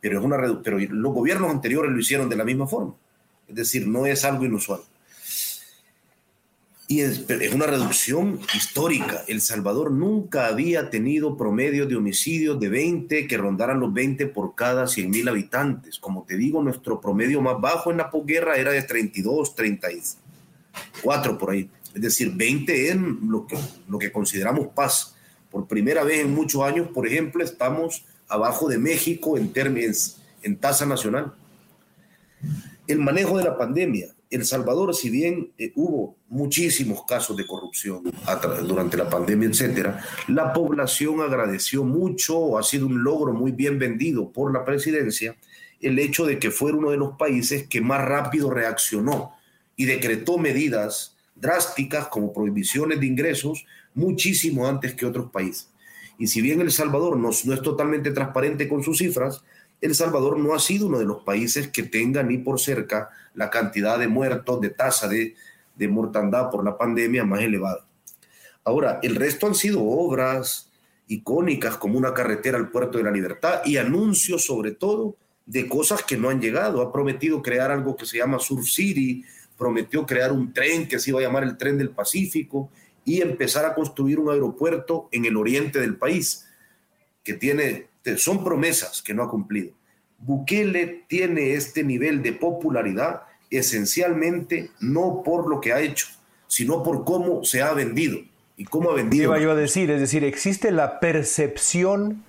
Pero, es una pero los gobiernos anteriores lo hicieron de la misma forma. Es decir, no es algo inusual. Y es, una reducción histórica. El Salvador nunca había tenido promedio de homicidios de 20 que rondaran los 20 por cada 100 mil habitantes. Como te digo, nuestro promedio más bajo en la posguerra era de 32, 34 por ahí. Es decir, 20 en lo que, lo que consideramos paz. Por primera vez en muchos años, por ejemplo, estamos abajo de México en términos, en tasa nacional. El manejo de la pandemia. El Salvador, si bien eh, hubo muchísimos casos de corrupción durante la pandemia, etcétera, la población agradeció mucho, ha sido un logro muy bien vendido por la presidencia, el hecho de que fuera uno de los países que más rápido reaccionó y decretó medidas drásticas como prohibiciones de ingresos muchísimo antes que otros países. Y si bien El Salvador no, no es totalmente transparente con sus cifras, el Salvador no ha sido uno de los países que tenga ni por cerca la cantidad de muertos, de tasa de, de mortandad por la pandemia más elevada. Ahora, el resto han sido obras icónicas como una carretera al puerto de la libertad y anuncios sobre todo de cosas que no han llegado. Ha prometido crear algo que se llama Surf City, prometió crear un tren que se iba a llamar el tren del Pacífico y empezar a construir un aeropuerto en el oriente del país, que tiene son promesas que no ha cumplido. Bukele tiene este nivel de popularidad esencialmente no por lo que ha hecho, sino por cómo se ha vendido y cómo ha vendido. Iba yo a decir, es decir, existe la percepción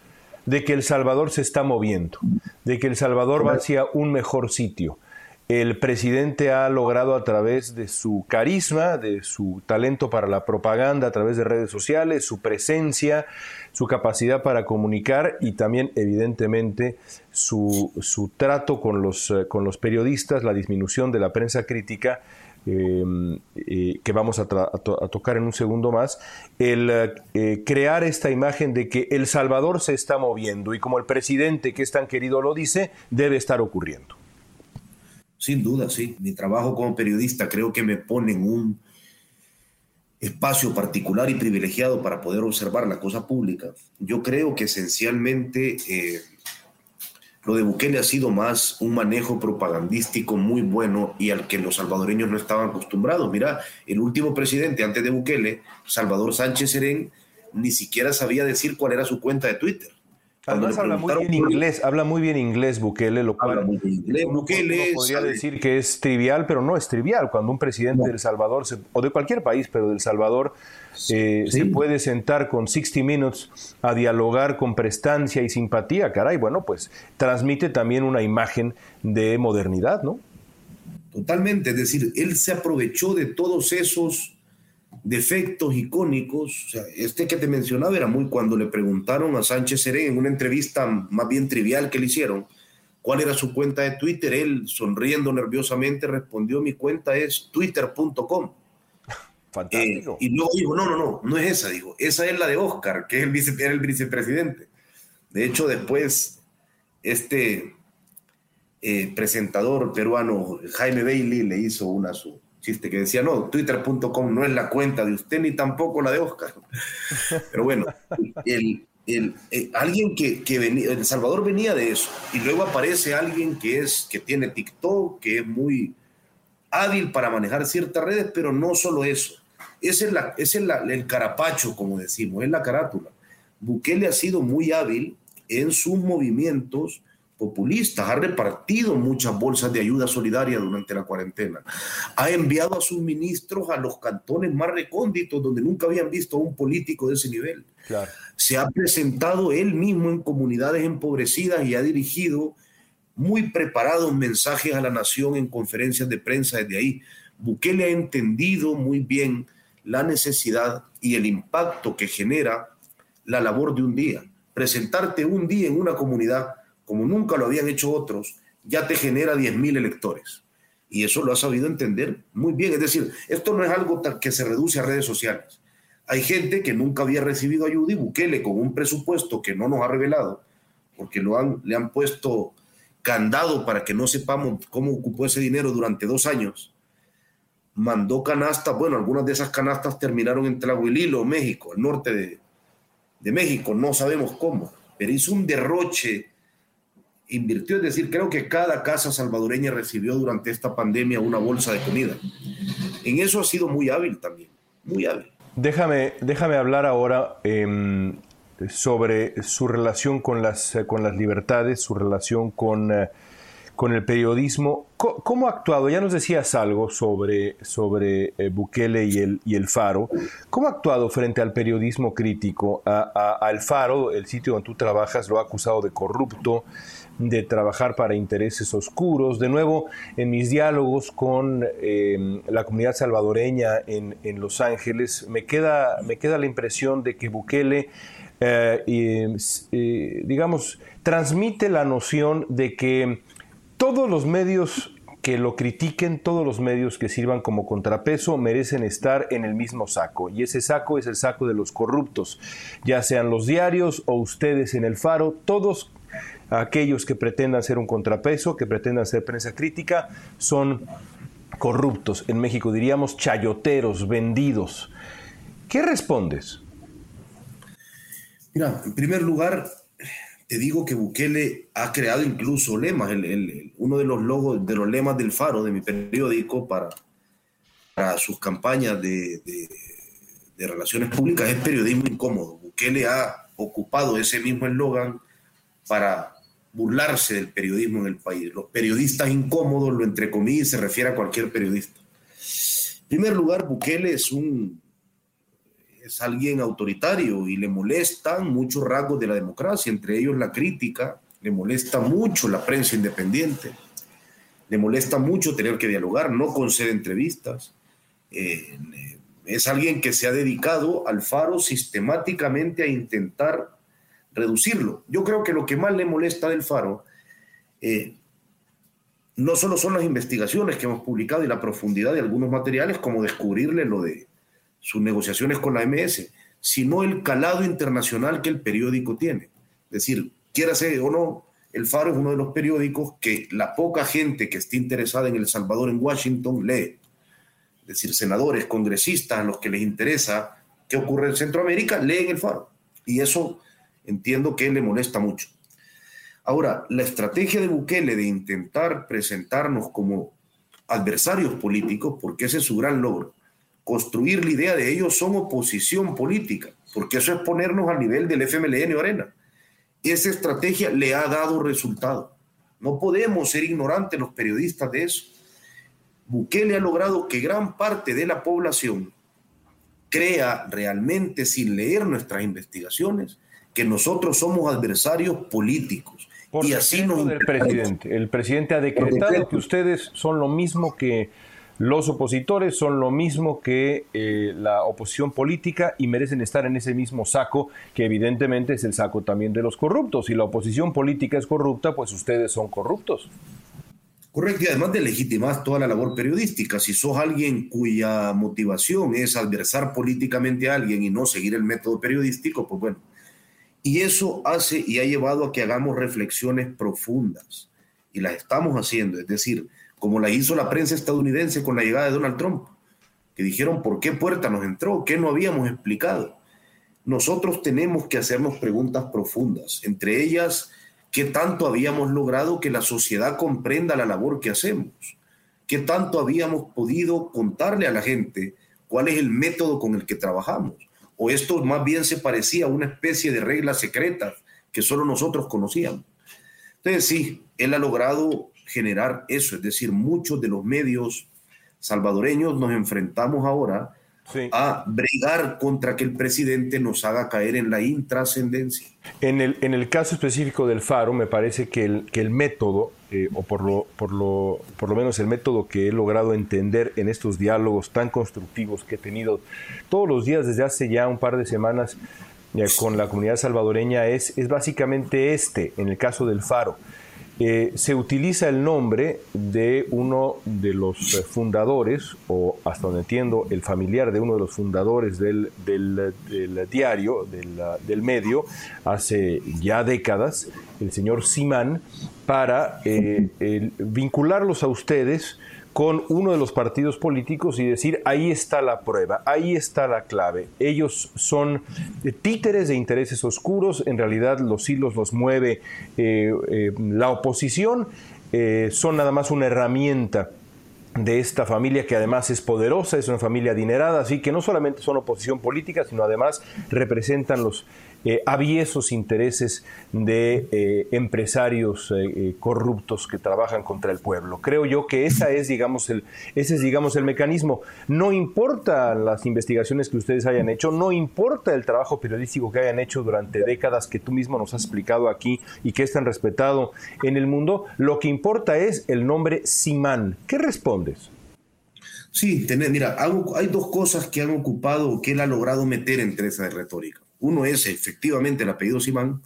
de que El Salvador se está moviendo, de que El Salvador va hacia un mejor sitio el presidente ha logrado a través de su carisma, de su talento para la propaganda, a través de redes sociales, su presencia, su capacidad para comunicar y también, evidentemente, su, trato con los, eh, con los periodistas, la disminución de la prensa crítica, em, eh, que vamos a, tocar en un segundo más, el eh, crear esta imagen de que El Salvador se está moviendo y como el presidente que es tan querido lo dice, debe estar ocurriendo. Sin duda, sí. Mi trabajo como periodista creo que me pone en un espacio particular y privilegiado para poder observar la cosa pública. Yo creo que esencialmente eh, lo de Bukele ha sido más un manejo propagandístico muy bueno y al que los salvadoreños no estaban acostumbrados. Mira, el último presidente antes de Bukele, Salvador Sánchez Serén, ni siquiera sabía decir cuál era su cuenta de Twitter. Además habla muy bien inglés, habla muy bien inglés Bukele, lo cual Bukele podría decir que es trivial, pero no es trivial. Cuando un presidente del Salvador, o de cualquier país, pero del Salvador, eh, se puede sentar con 60 Minutes a dialogar con prestancia y simpatía, caray, bueno, pues transmite también una imagen de modernidad, ¿no? Totalmente, es decir, él se aprovechó de todos esos defectos icónicos. O sea, este que te mencionaba era muy cuando le preguntaron a Sánchez Serén en una entrevista más bien trivial que le hicieron cuál era su cuenta de Twitter. Él, sonriendo nerviosamente, respondió: Mi cuenta es twitter.com. Fantástico. Eh, y luego dijo: No, no, no, no es esa. Dijo: Esa es la de Oscar, que es el vice, era el vicepresidente. De hecho, después, este eh, presentador peruano, Jaime Bailey, le hizo una su chiste que decía, no, twitter.com no es la cuenta de usted ni tampoco la de Oscar. Pero bueno, el, el, eh, alguien que, que, venía, El Salvador venía de eso, y luego aparece alguien que, es, que tiene TikTok, que es muy hábil para manejar ciertas redes, pero no solo eso. Ese es, es el carapacho, como decimos, es la carátula. Bukele ha sido muy hábil en sus movimientos populistas, ha repartido muchas bolsas de ayuda solidaria durante la cuarentena, ha enviado a sus ministros a los cantones más recónditos donde nunca habían visto a un político de ese nivel. Se ha presentado él mismo en comunidades empobrecidas y ha dirigido muy preparados mensajes a la nación en conferencias de prensa desde ahí. Bukele ha entendido muy bien la necesidad y el impacto que genera la labor de un día. Presentarte un día en una comunidad como nunca lo habían hecho otros, ya te genera 10.000 electores. Y eso lo ha sabido entender muy bien. Es decir, esto no es algo que se reduce a redes sociales. Hay gente que nunca había recibido ayuda y Bukele con un presupuesto que no nos ha revelado, porque lo han, le han puesto candado para que no sepamos cómo ocupó ese dinero durante dos años, mandó canastas, bueno, algunas de esas canastas terminaron en Tlahuililo, México, al norte de, de México, no sabemos cómo, pero hizo un derroche invirtió, es decir, creo que cada casa salvadoreña recibió durante esta pandemia una bolsa de comida. En eso ha sido muy hábil también, muy hábil. Déjame, déjame hablar ahora em, sobre su relación con las, con las libertades, su relación con, eh, con el periodismo. ¿Cómo, ha actuado? Ya nos decías algo sobre, sobre eh, Bukele y el, y el Faro. ¿Cómo ha actuado frente al periodismo crítico? al Faro, el sitio donde tú trabajas, lo ha acusado de corrupto de trabajar para intereses oscuros. De nuevo, en mis diálogos con eh, la comunidad salvadoreña en, Los Ángeles, me queda, me queda la impresión de que Bukele, eh, eh, digamos, transmite la noción de que todos los medios que lo critiquen, todos los medios que sirvan como contrapeso merecen estar en el mismo saco. Y ese saco es el saco de los corruptos, ya sean los diarios o ustedes en el faro, todos aquellos que pretendan ser un contrapeso, que pretendan ser prensa crítica, son corruptos. En México diríamos chayoteros, vendidos. ¿Qué respondes? Mira, en primer lugar, te digo que Bukele ha creado incluso lemas. uno de los logos, de los lemas del Faro, de mi periódico, para, para sus campañas de, de relaciones públicas es periodismo incómodo. Bukele ha ocupado ese mismo eslogan para burlarse del periodismo en el país. Los periodistas incómodos, lo entre comillas, se refiere a cualquier periodista. En primer lugar, Bukele es un es alguien autoritario y le molestan muchos rasgos de la democracia, entre ellos la crítica, le molesta mucho la prensa independiente, le molesta mucho tener que dialogar, no concede entrevistas. Eh, es alguien que se ha dedicado al faro sistemáticamente a intentar reducirlo. Yo creo que lo que más le molesta del Faro eh, no solo son las investigaciones que hemos publicado y la profundidad de algunos materiales, como descubrirle lo de sus negociaciones con la MS, sino el calado internacional que el periódico tiene. Es decir, quiera ser o no, el Faro es uno de los periódicos que la poca gente que esté interesada en El Salvador, en Washington, lee. Es decir, senadores, congresistas, los que les interesa qué ocurre en Centroamérica, leen el Faro. Y eso entiendo que le molesta mucho. Ahora, la estrategia de Bukele de intentar presentarnos como adversarios políticos, porque ese es su gran logro, construir la idea de ellos son oposición política, porque eso es ponernos al nivel del FMLN o Arena. Esa estrategia le ha dado resultado. No podemos ser ignorantes los periodistas de eso. Bukele ha logrado que gran parte de la población crea realmente sin leer nuestras investigaciones que nosotros somos adversarios políticos. y así nos del presidente. El presidente ha decretado que ustedes son lo mismo que los opositores, son lo mismo que eh, la oposición política y merecen estar en ese mismo saco, que evidentemente es el saco también de los corruptos. Si la oposición política es corrupta, pues ustedes son corruptos. Correcto, y además de legitimar toda la labor periodística, si sos alguien cuya motivación es adversar políticamente a alguien y no seguir el método periodístico, pues bueno, y eso hace y ha llevado a que hagamos reflexiones profundas. Y las estamos haciendo, es decir, como la hizo la prensa estadounidense con la llegada de Donald Trump, que dijeron por qué puerta nos entró, qué no habíamos explicado. Nosotros tenemos que hacernos preguntas profundas, entre ellas, qué tanto habíamos logrado que la sociedad comprenda la labor que hacemos. qué tanto habíamos podido contarle a la gente cuál es el método con el que trabajamos. O esto más bien se parecía a una especie de reglas secretas que solo nosotros conocíamos. Entonces sí, él ha logrado generar eso, es decir, muchos de los medios salvadoreños nos enfrentamos ahora a bregar contra que el presidente nos haga caer en la intrascendencia. En el, en el caso específico del Faro, me parece que el, que el método, eh, o por lo, por, lo, por lo menos el método que he logrado entender en estos diálogos tan constructivos que he tenido todos los días desde hace ya un par de semanas eh, con la comunidad salvadoreña, es, es básicamente este, en el caso del Faro eh, se utiliza el nombre de uno de los eh, fundadores, o hasta donde entiendo, el familiar de uno de los fundadores del, diario, del, medio, hace ya décadas, el señor Simán, para eh, vincularlos a ustedes con uno de los partidos políticos y decir, ahí está la prueba, ahí está la clave. Ellos son títeres de intereses oscuros, en realidad los hilos los mueve eh, eh, la oposición, eh, son nada más una herramienta de esta familia que además es poderosa, es una familia adinerada, así que no solamente son oposición política, sino además representan los eh, aviesos intereses de eh, empresarios eh, corruptos que trabajan contra el pueblo. Creo yo que esa es, digamos, ese es, digamos, el mecanismo. No importa las investigaciones que ustedes hayan hecho, no importa el trabajo periodístico que hayan hecho durante décadas que tú mismo nos has explicado aquí y que es tan respetado en el mundo, lo que importa es el nombre Simán. ¿Qué respondes? Sí, mira, hay dos cosas que han ocupado, que él ha logrado meter entre esa retórica. Uno es efectivamente el apellido Simán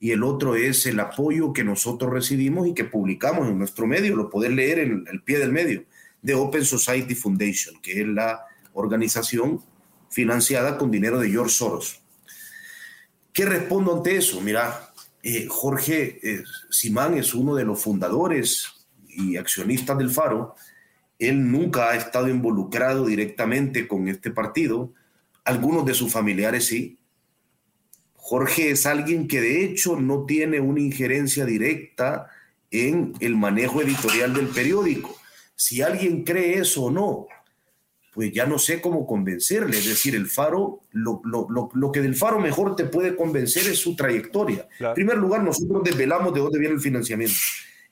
y el otro es el apoyo que nosotros recibimos y que publicamos en nuestro medio, lo podés leer en el pie del medio, de Open Society Foundation, que es la organización financiada con dinero de George Soros. ¿Qué respondo ante eso? Mira, eh, Jorge eh, Simán es uno de los fundadores y accionistas del Faro. Él nunca ha estado involucrado directamente con este partido. Algunos de sus familiares sí, Jorge es alguien que de hecho no tiene una injerencia directa en el manejo editorial del periódico. Si alguien cree eso o no, pues ya no sé cómo convencerle. Es decir, el Faro, lo, que del Faro mejor te puede convencer es su trayectoria. En primer lugar, nosotros desvelamos de dónde viene el financiamiento.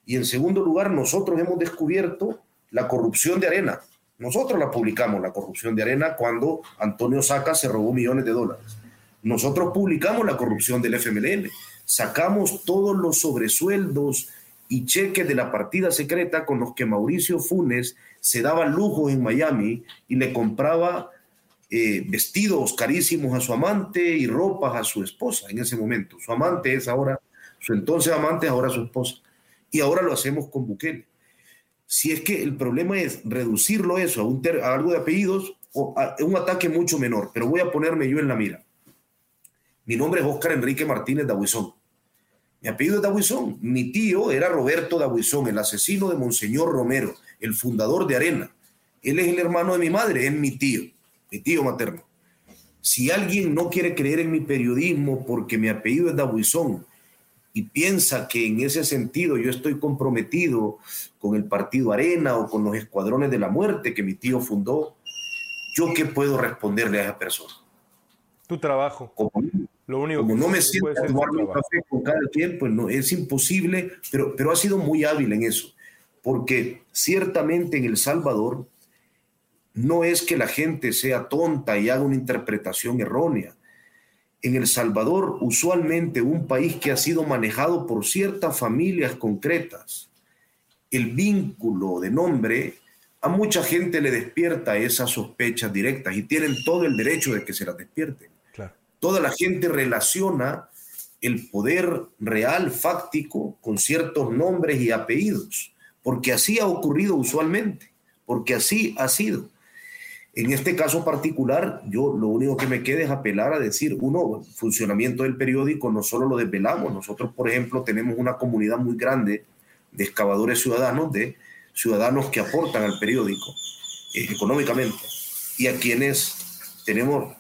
Y en segundo lugar, nosotros hemos descubierto la corrupción de Arena. Nosotros la publicamos, la corrupción de Arena, cuando Antonio Saca se robó millones de dólares. Nosotros publicamos la corrupción del FMLN, sacamos todos los sobresueldos y cheques de la partida secreta con los que Mauricio Funes se daba lujos en Miami y le compraba eh, vestidos carísimos a su amante y ropas a su esposa en ese momento. Su amante es ahora, su entonces amante es ahora su esposa. Y ahora lo hacemos con Bukele. Si es que el problema es reducirlo eso a, un a algo de apellidos o un ataque mucho menor, pero voy a ponerme yo en la mira. Mi nombre es Óscar Enrique Martínez Dabuizón. Mi apellido es Dabuizón. Mi tío era Roberto Dabuizón, el asesino de Monseñor Romero, el fundador de Arena. Él es el hermano de mi madre, es mi tío, mi tío materno. Si alguien no quiere creer en mi periodismo porque mi apellido es Dabuizón y piensa que en ese sentido yo estoy comprometido con el partido Arena o con los escuadrones de la muerte que mi tío fundó, ¿yo qué puedo responderle a esa persona? Tu trabajo. Lo único Como no me siento a tomarme un café con cada quien, pues no, es imposible, pero, pero ha sido muy hábil en eso, porque ciertamente en El Salvador no es que la gente sea tonta y haga una interpretación errónea. En El Salvador, usualmente un país que ha sido manejado por ciertas familias concretas, el vínculo de nombre a mucha gente le despierta esas sospechas directas y tienen todo el derecho de que se las despierten toda la gente relaciona el poder real, fáctico, con ciertos nombres y apellidos, porque así ha ocurrido usualmente, porque así ha sido. En este caso particular, yo lo único que me queda es apelar a decir, uno, funcionamiento del periódico no solo lo desvelamos, nosotros, por ejemplo, tenemos una comunidad muy grande de excavadores ciudadanos, de ciudadanos que aportan al periódico eh, económicamente y a quienes tenemos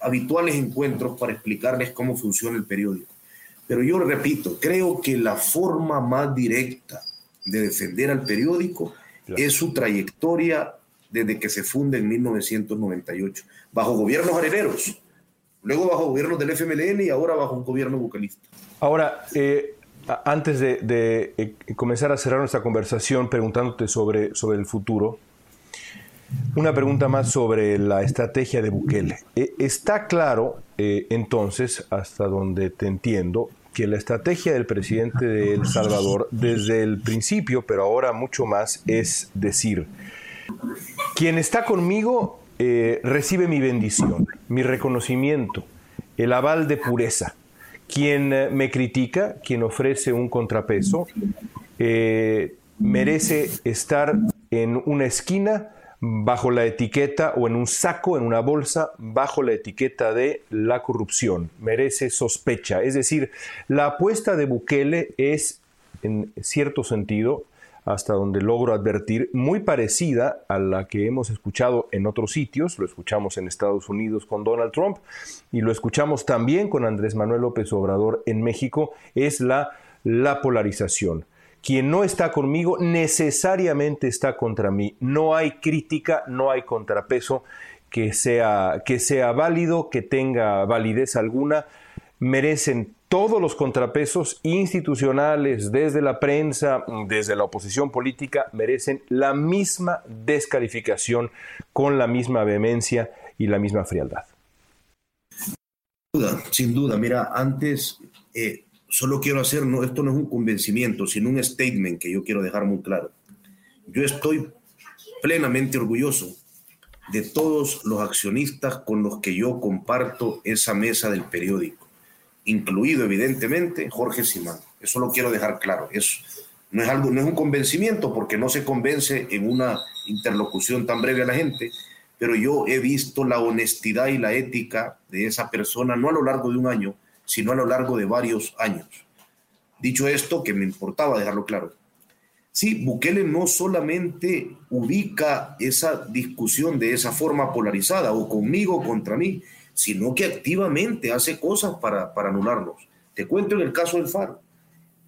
habituales encuentros para explicarles cómo funciona el periódico. Pero yo repito, creo que la forma más directa de defender al periódico es su trayectoria desde que se funda en 1998, bajo gobiernos areneros, luego bajo gobiernos del FMLN y ahora bajo un gobierno bucalista. Ahora, eh, antes de, eh, comenzar a cerrar nuestra conversación preguntándote sobre, sobre el futuro, una pregunta más sobre la estrategia de Bukele. Eh, está claro, entonces, hasta donde te entiendo, que la estrategia del presidente de El Salvador desde el principio, pero ahora mucho más, es decir, quien está conmigo recibe mi bendición, mi reconocimiento, el aval de pureza quien eh, me critica, quien ofrece un contrapeso, eh, merece estar en una esquina bajo la etiqueta o en un saco, en una bolsa, bajo la etiqueta de la corrupción. Merece sospecha. Es decir, la apuesta de Bukele es, en cierto sentido, hasta donde logro advertir, muy parecida a la que hemos escuchado en otros sitios, lo escuchamos en Estados Unidos con Donald Trump y lo escuchamos también con Andrés Manuel López Obrador en México, es la, la polarización. Quien no está conmigo necesariamente está contra mí. No hay crítica, no hay contrapeso que sea, que sea válido, que tenga validez alguna. Merecen todos los contrapesos institucionales, desde la prensa, desde la oposición política, merecen la misma descalificación con la misma vehemencia y la misma frialdad. Sin duda, sin duda. Mira, antes eh, solo quiero hacer, no, esto no es un convencimiento, sino un statement que yo quiero dejar muy claro. Yo estoy plenamente orgulloso de todos los accionistas con los que yo comparto esa mesa del periódico incluido evidentemente Jorge Simán. Eso lo quiero dejar claro. Eso no es algo, no es un convencimiento porque no se convence en una interlocución tan breve a la gente, pero yo he visto la honestidad y la ética de esa persona no a lo largo de un año, sino a lo largo de varios años. Dicho esto, que me importaba dejarlo claro. Sí, Bukele no solamente ubica esa discusión de esa forma polarizada, o conmigo o contra mí, sino que activamente hace cosas para, para anularnos. Te cuento en el caso del FARO.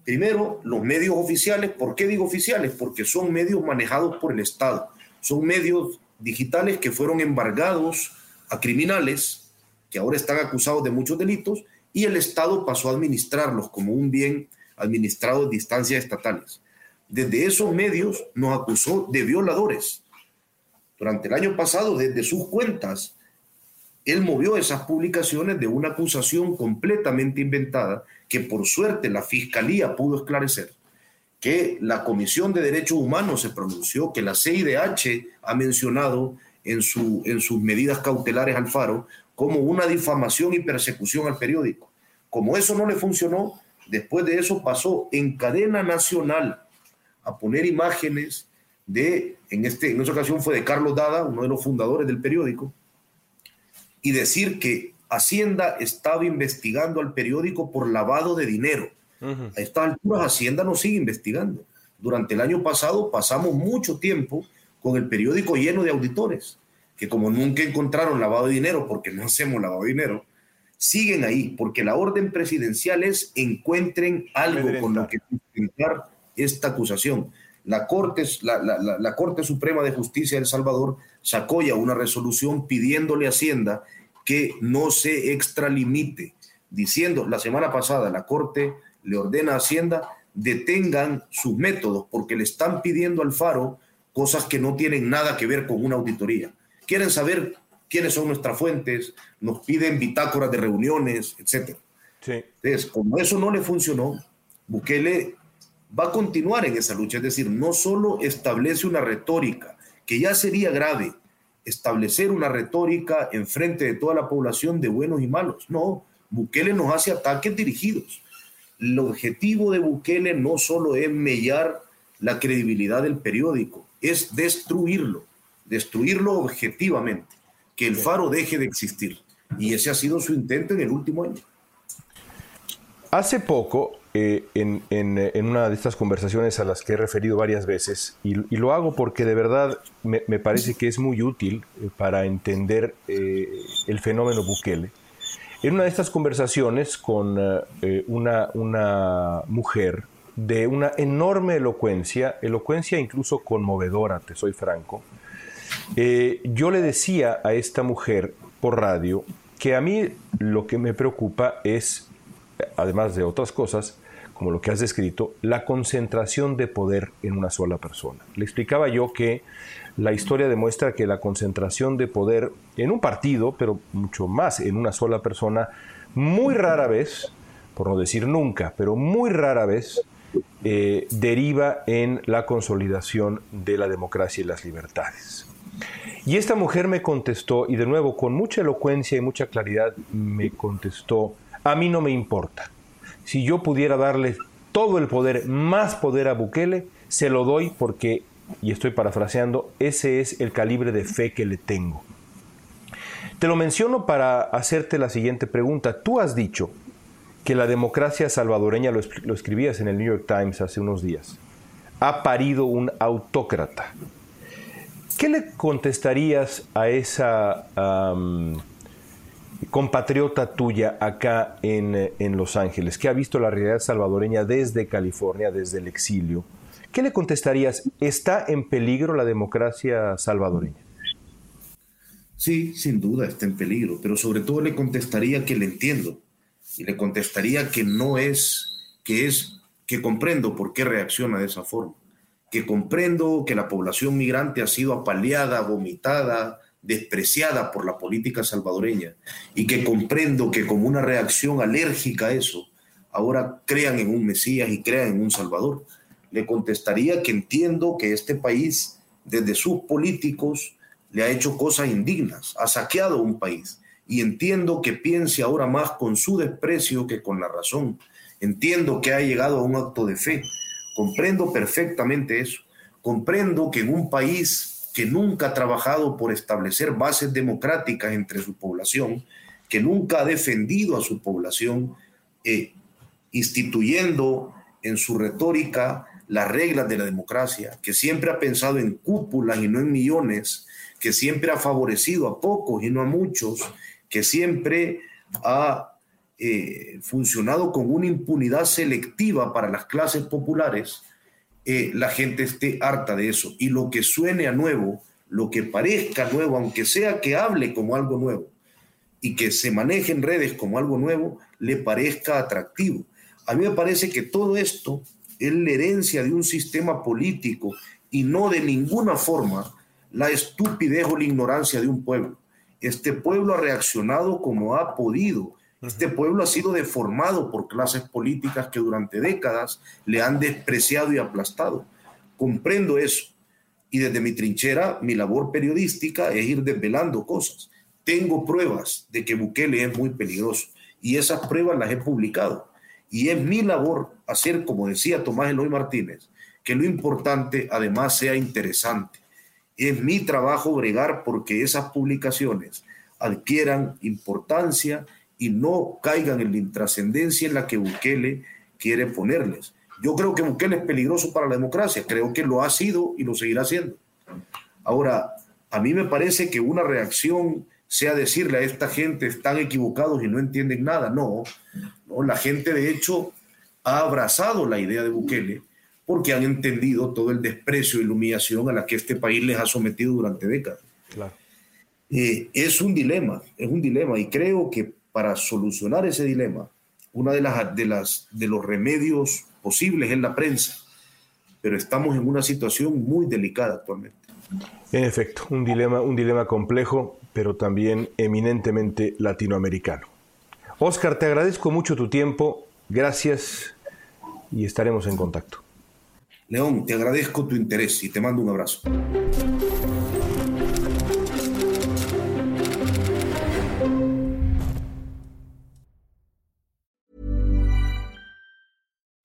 Primero, los medios oficiales. ¿Por qué digo oficiales? Porque son medios manejados por el Estado. Son medios digitales que fueron embargados a criminales que ahora están acusados de muchos delitos y el Estado pasó a administrarlos como un bien administrado en distancias estatales. Desde esos medios nos acusó de violadores. Durante el año pasado, desde sus cuentas, él movió esas publicaciones de una acusación completamente inventada que por suerte la fiscalía pudo esclarecer, que la Comisión de Derechos Humanos se pronunció, que la CIDH ha mencionado en sus medidas cautelares al Faro como una difamación y persecución al periódico. Como eso no le funcionó, después de eso pasó en cadena nacional a poner imágenes de, en, este, en esa ocasión fue de Carlos Dada, uno de los fundadores del periódico, y decir que Hacienda estaba investigando al periódico por lavado de dinero. A estas alturas Hacienda no sigue investigando. Durante el año pasado pasamos mucho tiempo con el periódico lleno de auditores, que como nunca encontraron lavado de dinero, porque no hacemos lavado de dinero, siguen ahí, porque la orden presidencial es encuentren algo con lo que sustentar esta acusación. La Corte, la, la, Corte Suprema de Justicia de El Salvador sacó ya una resolución pidiéndole a Hacienda que no se extralimite, diciendo la semana pasada la Corte le ordena a Hacienda detengan sus métodos porque le están pidiendo al Faro cosas que no tienen nada que ver con una auditoría. Quieren saber quiénes son nuestras fuentes, nos piden bitácoras de reuniones, etc. Entonces, como eso no le funcionó, Bukele va a continuar en esa lucha, es decir, no solo establece una retórica, que ya sería grave establecer una retórica en frente de toda la población de buenos y malos, no, Bukele nos hace ataques dirigidos. El objetivo de Bukele no solo es mellar la credibilidad del periódico, es destruirlo, destruirlo objetivamente, que el faro deje de existir. Y ese ha sido su intento en el último año. Hace poco eh, en, una de estas conversaciones a las que he referido varias veces, y, lo hago porque de verdad me, parece que es muy útil eh, para entender eh, el fenómeno Bukele. En una de estas conversaciones con una, una mujer de una enorme elocuencia, elocuencia incluso conmovedora, te soy franco. Eh, yo le decía a esta mujer por radio que a mí lo que me preocupa es, además de otras cosas, como lo que has descrito, la concentración de poder en una sola persona. Le explicaba yo que la historia demuestra que la concentración de poder en un partido, pero mucho más en una sola persona, muy rara vez, por no decir nunca, pero muy rara vez, eh, deriva en la consolidación de la democracia y las libertades. Y esta mujer me contestó, y de nuevo con mucha elocuencia y mucha claridad me contestó, a mí no me importa si yo pudiera darle todo el poder, más poder a Bukele, se lo doy porque, y estoy parafraseando, ese es el calibre de fe que le tengo. Te lo menciono para hacerte la siguiente pregunta. Tú has dicho que la democracia salvadoreña, lo, escribías en el New York Times hace unos días, ha parido un autócrata. ¿Qué le contestarías a esa compatriota tuya acá en, en, Los Ángeles, que ha visto la realidad salvadoreña desde California, desde el exilio, ¿qué le contestarías? ¿Está en peligro la democracia salvadoreña? Sí, sin duda está en peligro, pero sobre todo le contestaría que le entiendo y le contestaría que no es, que es, que comprendo por qué reacciona de esa forma, que comprendo que la población migrante ha sido apaleada, vomitada, despreciada por la política salvadoreña y que comprendo que como una reacción alérgica a eso, ahora crean en un Mesías y crean en un Salvador. Le contestaría que entiendo que este país, desde sus políticos, le ha hecho cosas indignas, ha saqueado un país y entiendo que piense ahora más con su desprecio que con la razón. Entiendo que ha llegado a un acto de fe. Comprendo perfectamente eso. Comprendo que en un país que nunca ha trabajado por establecer bases democráticas entre su población, que nunca ha defendido a su población, eh, instituyendo en su retórica las reglas de la democracia, que siempre ha pensado en cúpulas y no en millones, que siempre ha favorecido a pocos y no a muchos, que siempre ha eh, funcionado con una impunidad selectiva para las clases populares, eh, la gente esté harta de eso. Y lo que suene a nuevo, lo que parezca nuevo, aunque sea que hable como algo nuevo y que se maneje en redes como algo nuevo, le parezca atractivo. A mí me parece que todo esto es la herencia de un sistema político y no de ninguna forma la estupidez o la ignorancia de un pueblo. Este pueblo ha reaccionado como ha podido este pueblo ha sido deformado por clases políticas que durante décadas le han despreciado y aplastado. Comprendo eso. Y desde mi trinchera, mi labor periodística es ir desvelando cosas. Tengo pruebas de que Bukele es muy peligroso y esas pruebas las he publicado. Y es mi labor hacer, como decía Tomás Eloy Martínez, que lo importante además sea interesante. Es mi trabajo bregar porque esas publicaciones adquieran importancia y no caigan en la intrascendencia en la que Bukele quiere ponerles. Yo creo que Bukele es peligroso para la democracia, creo que lo ha sido y lo seguirá siendo. Ahora, a mí me parece que una reacción sea decirle a esta gente están equivocados y no entienden nada. No, no, la gente de hecho ha abrazado la idea de Bukele porque han entendido todo el desprecio y la humillación a la que este país les ha sometido durante décadas. Claro. Eh, es un dilema, es un dilema y creo que para solucionar ese dilema, una de las, de las de los remedios posibles es la prensa, pero estamos en una situación muy delicada actualmente. En efecto, un dilema, un dilema complejo, pero también eminentemente latinoamericano. Oscar, te agradezco mucho tu tiempo, gracias y estaremos en contacto. León, te agradezco tu interés y te mando un abrazo.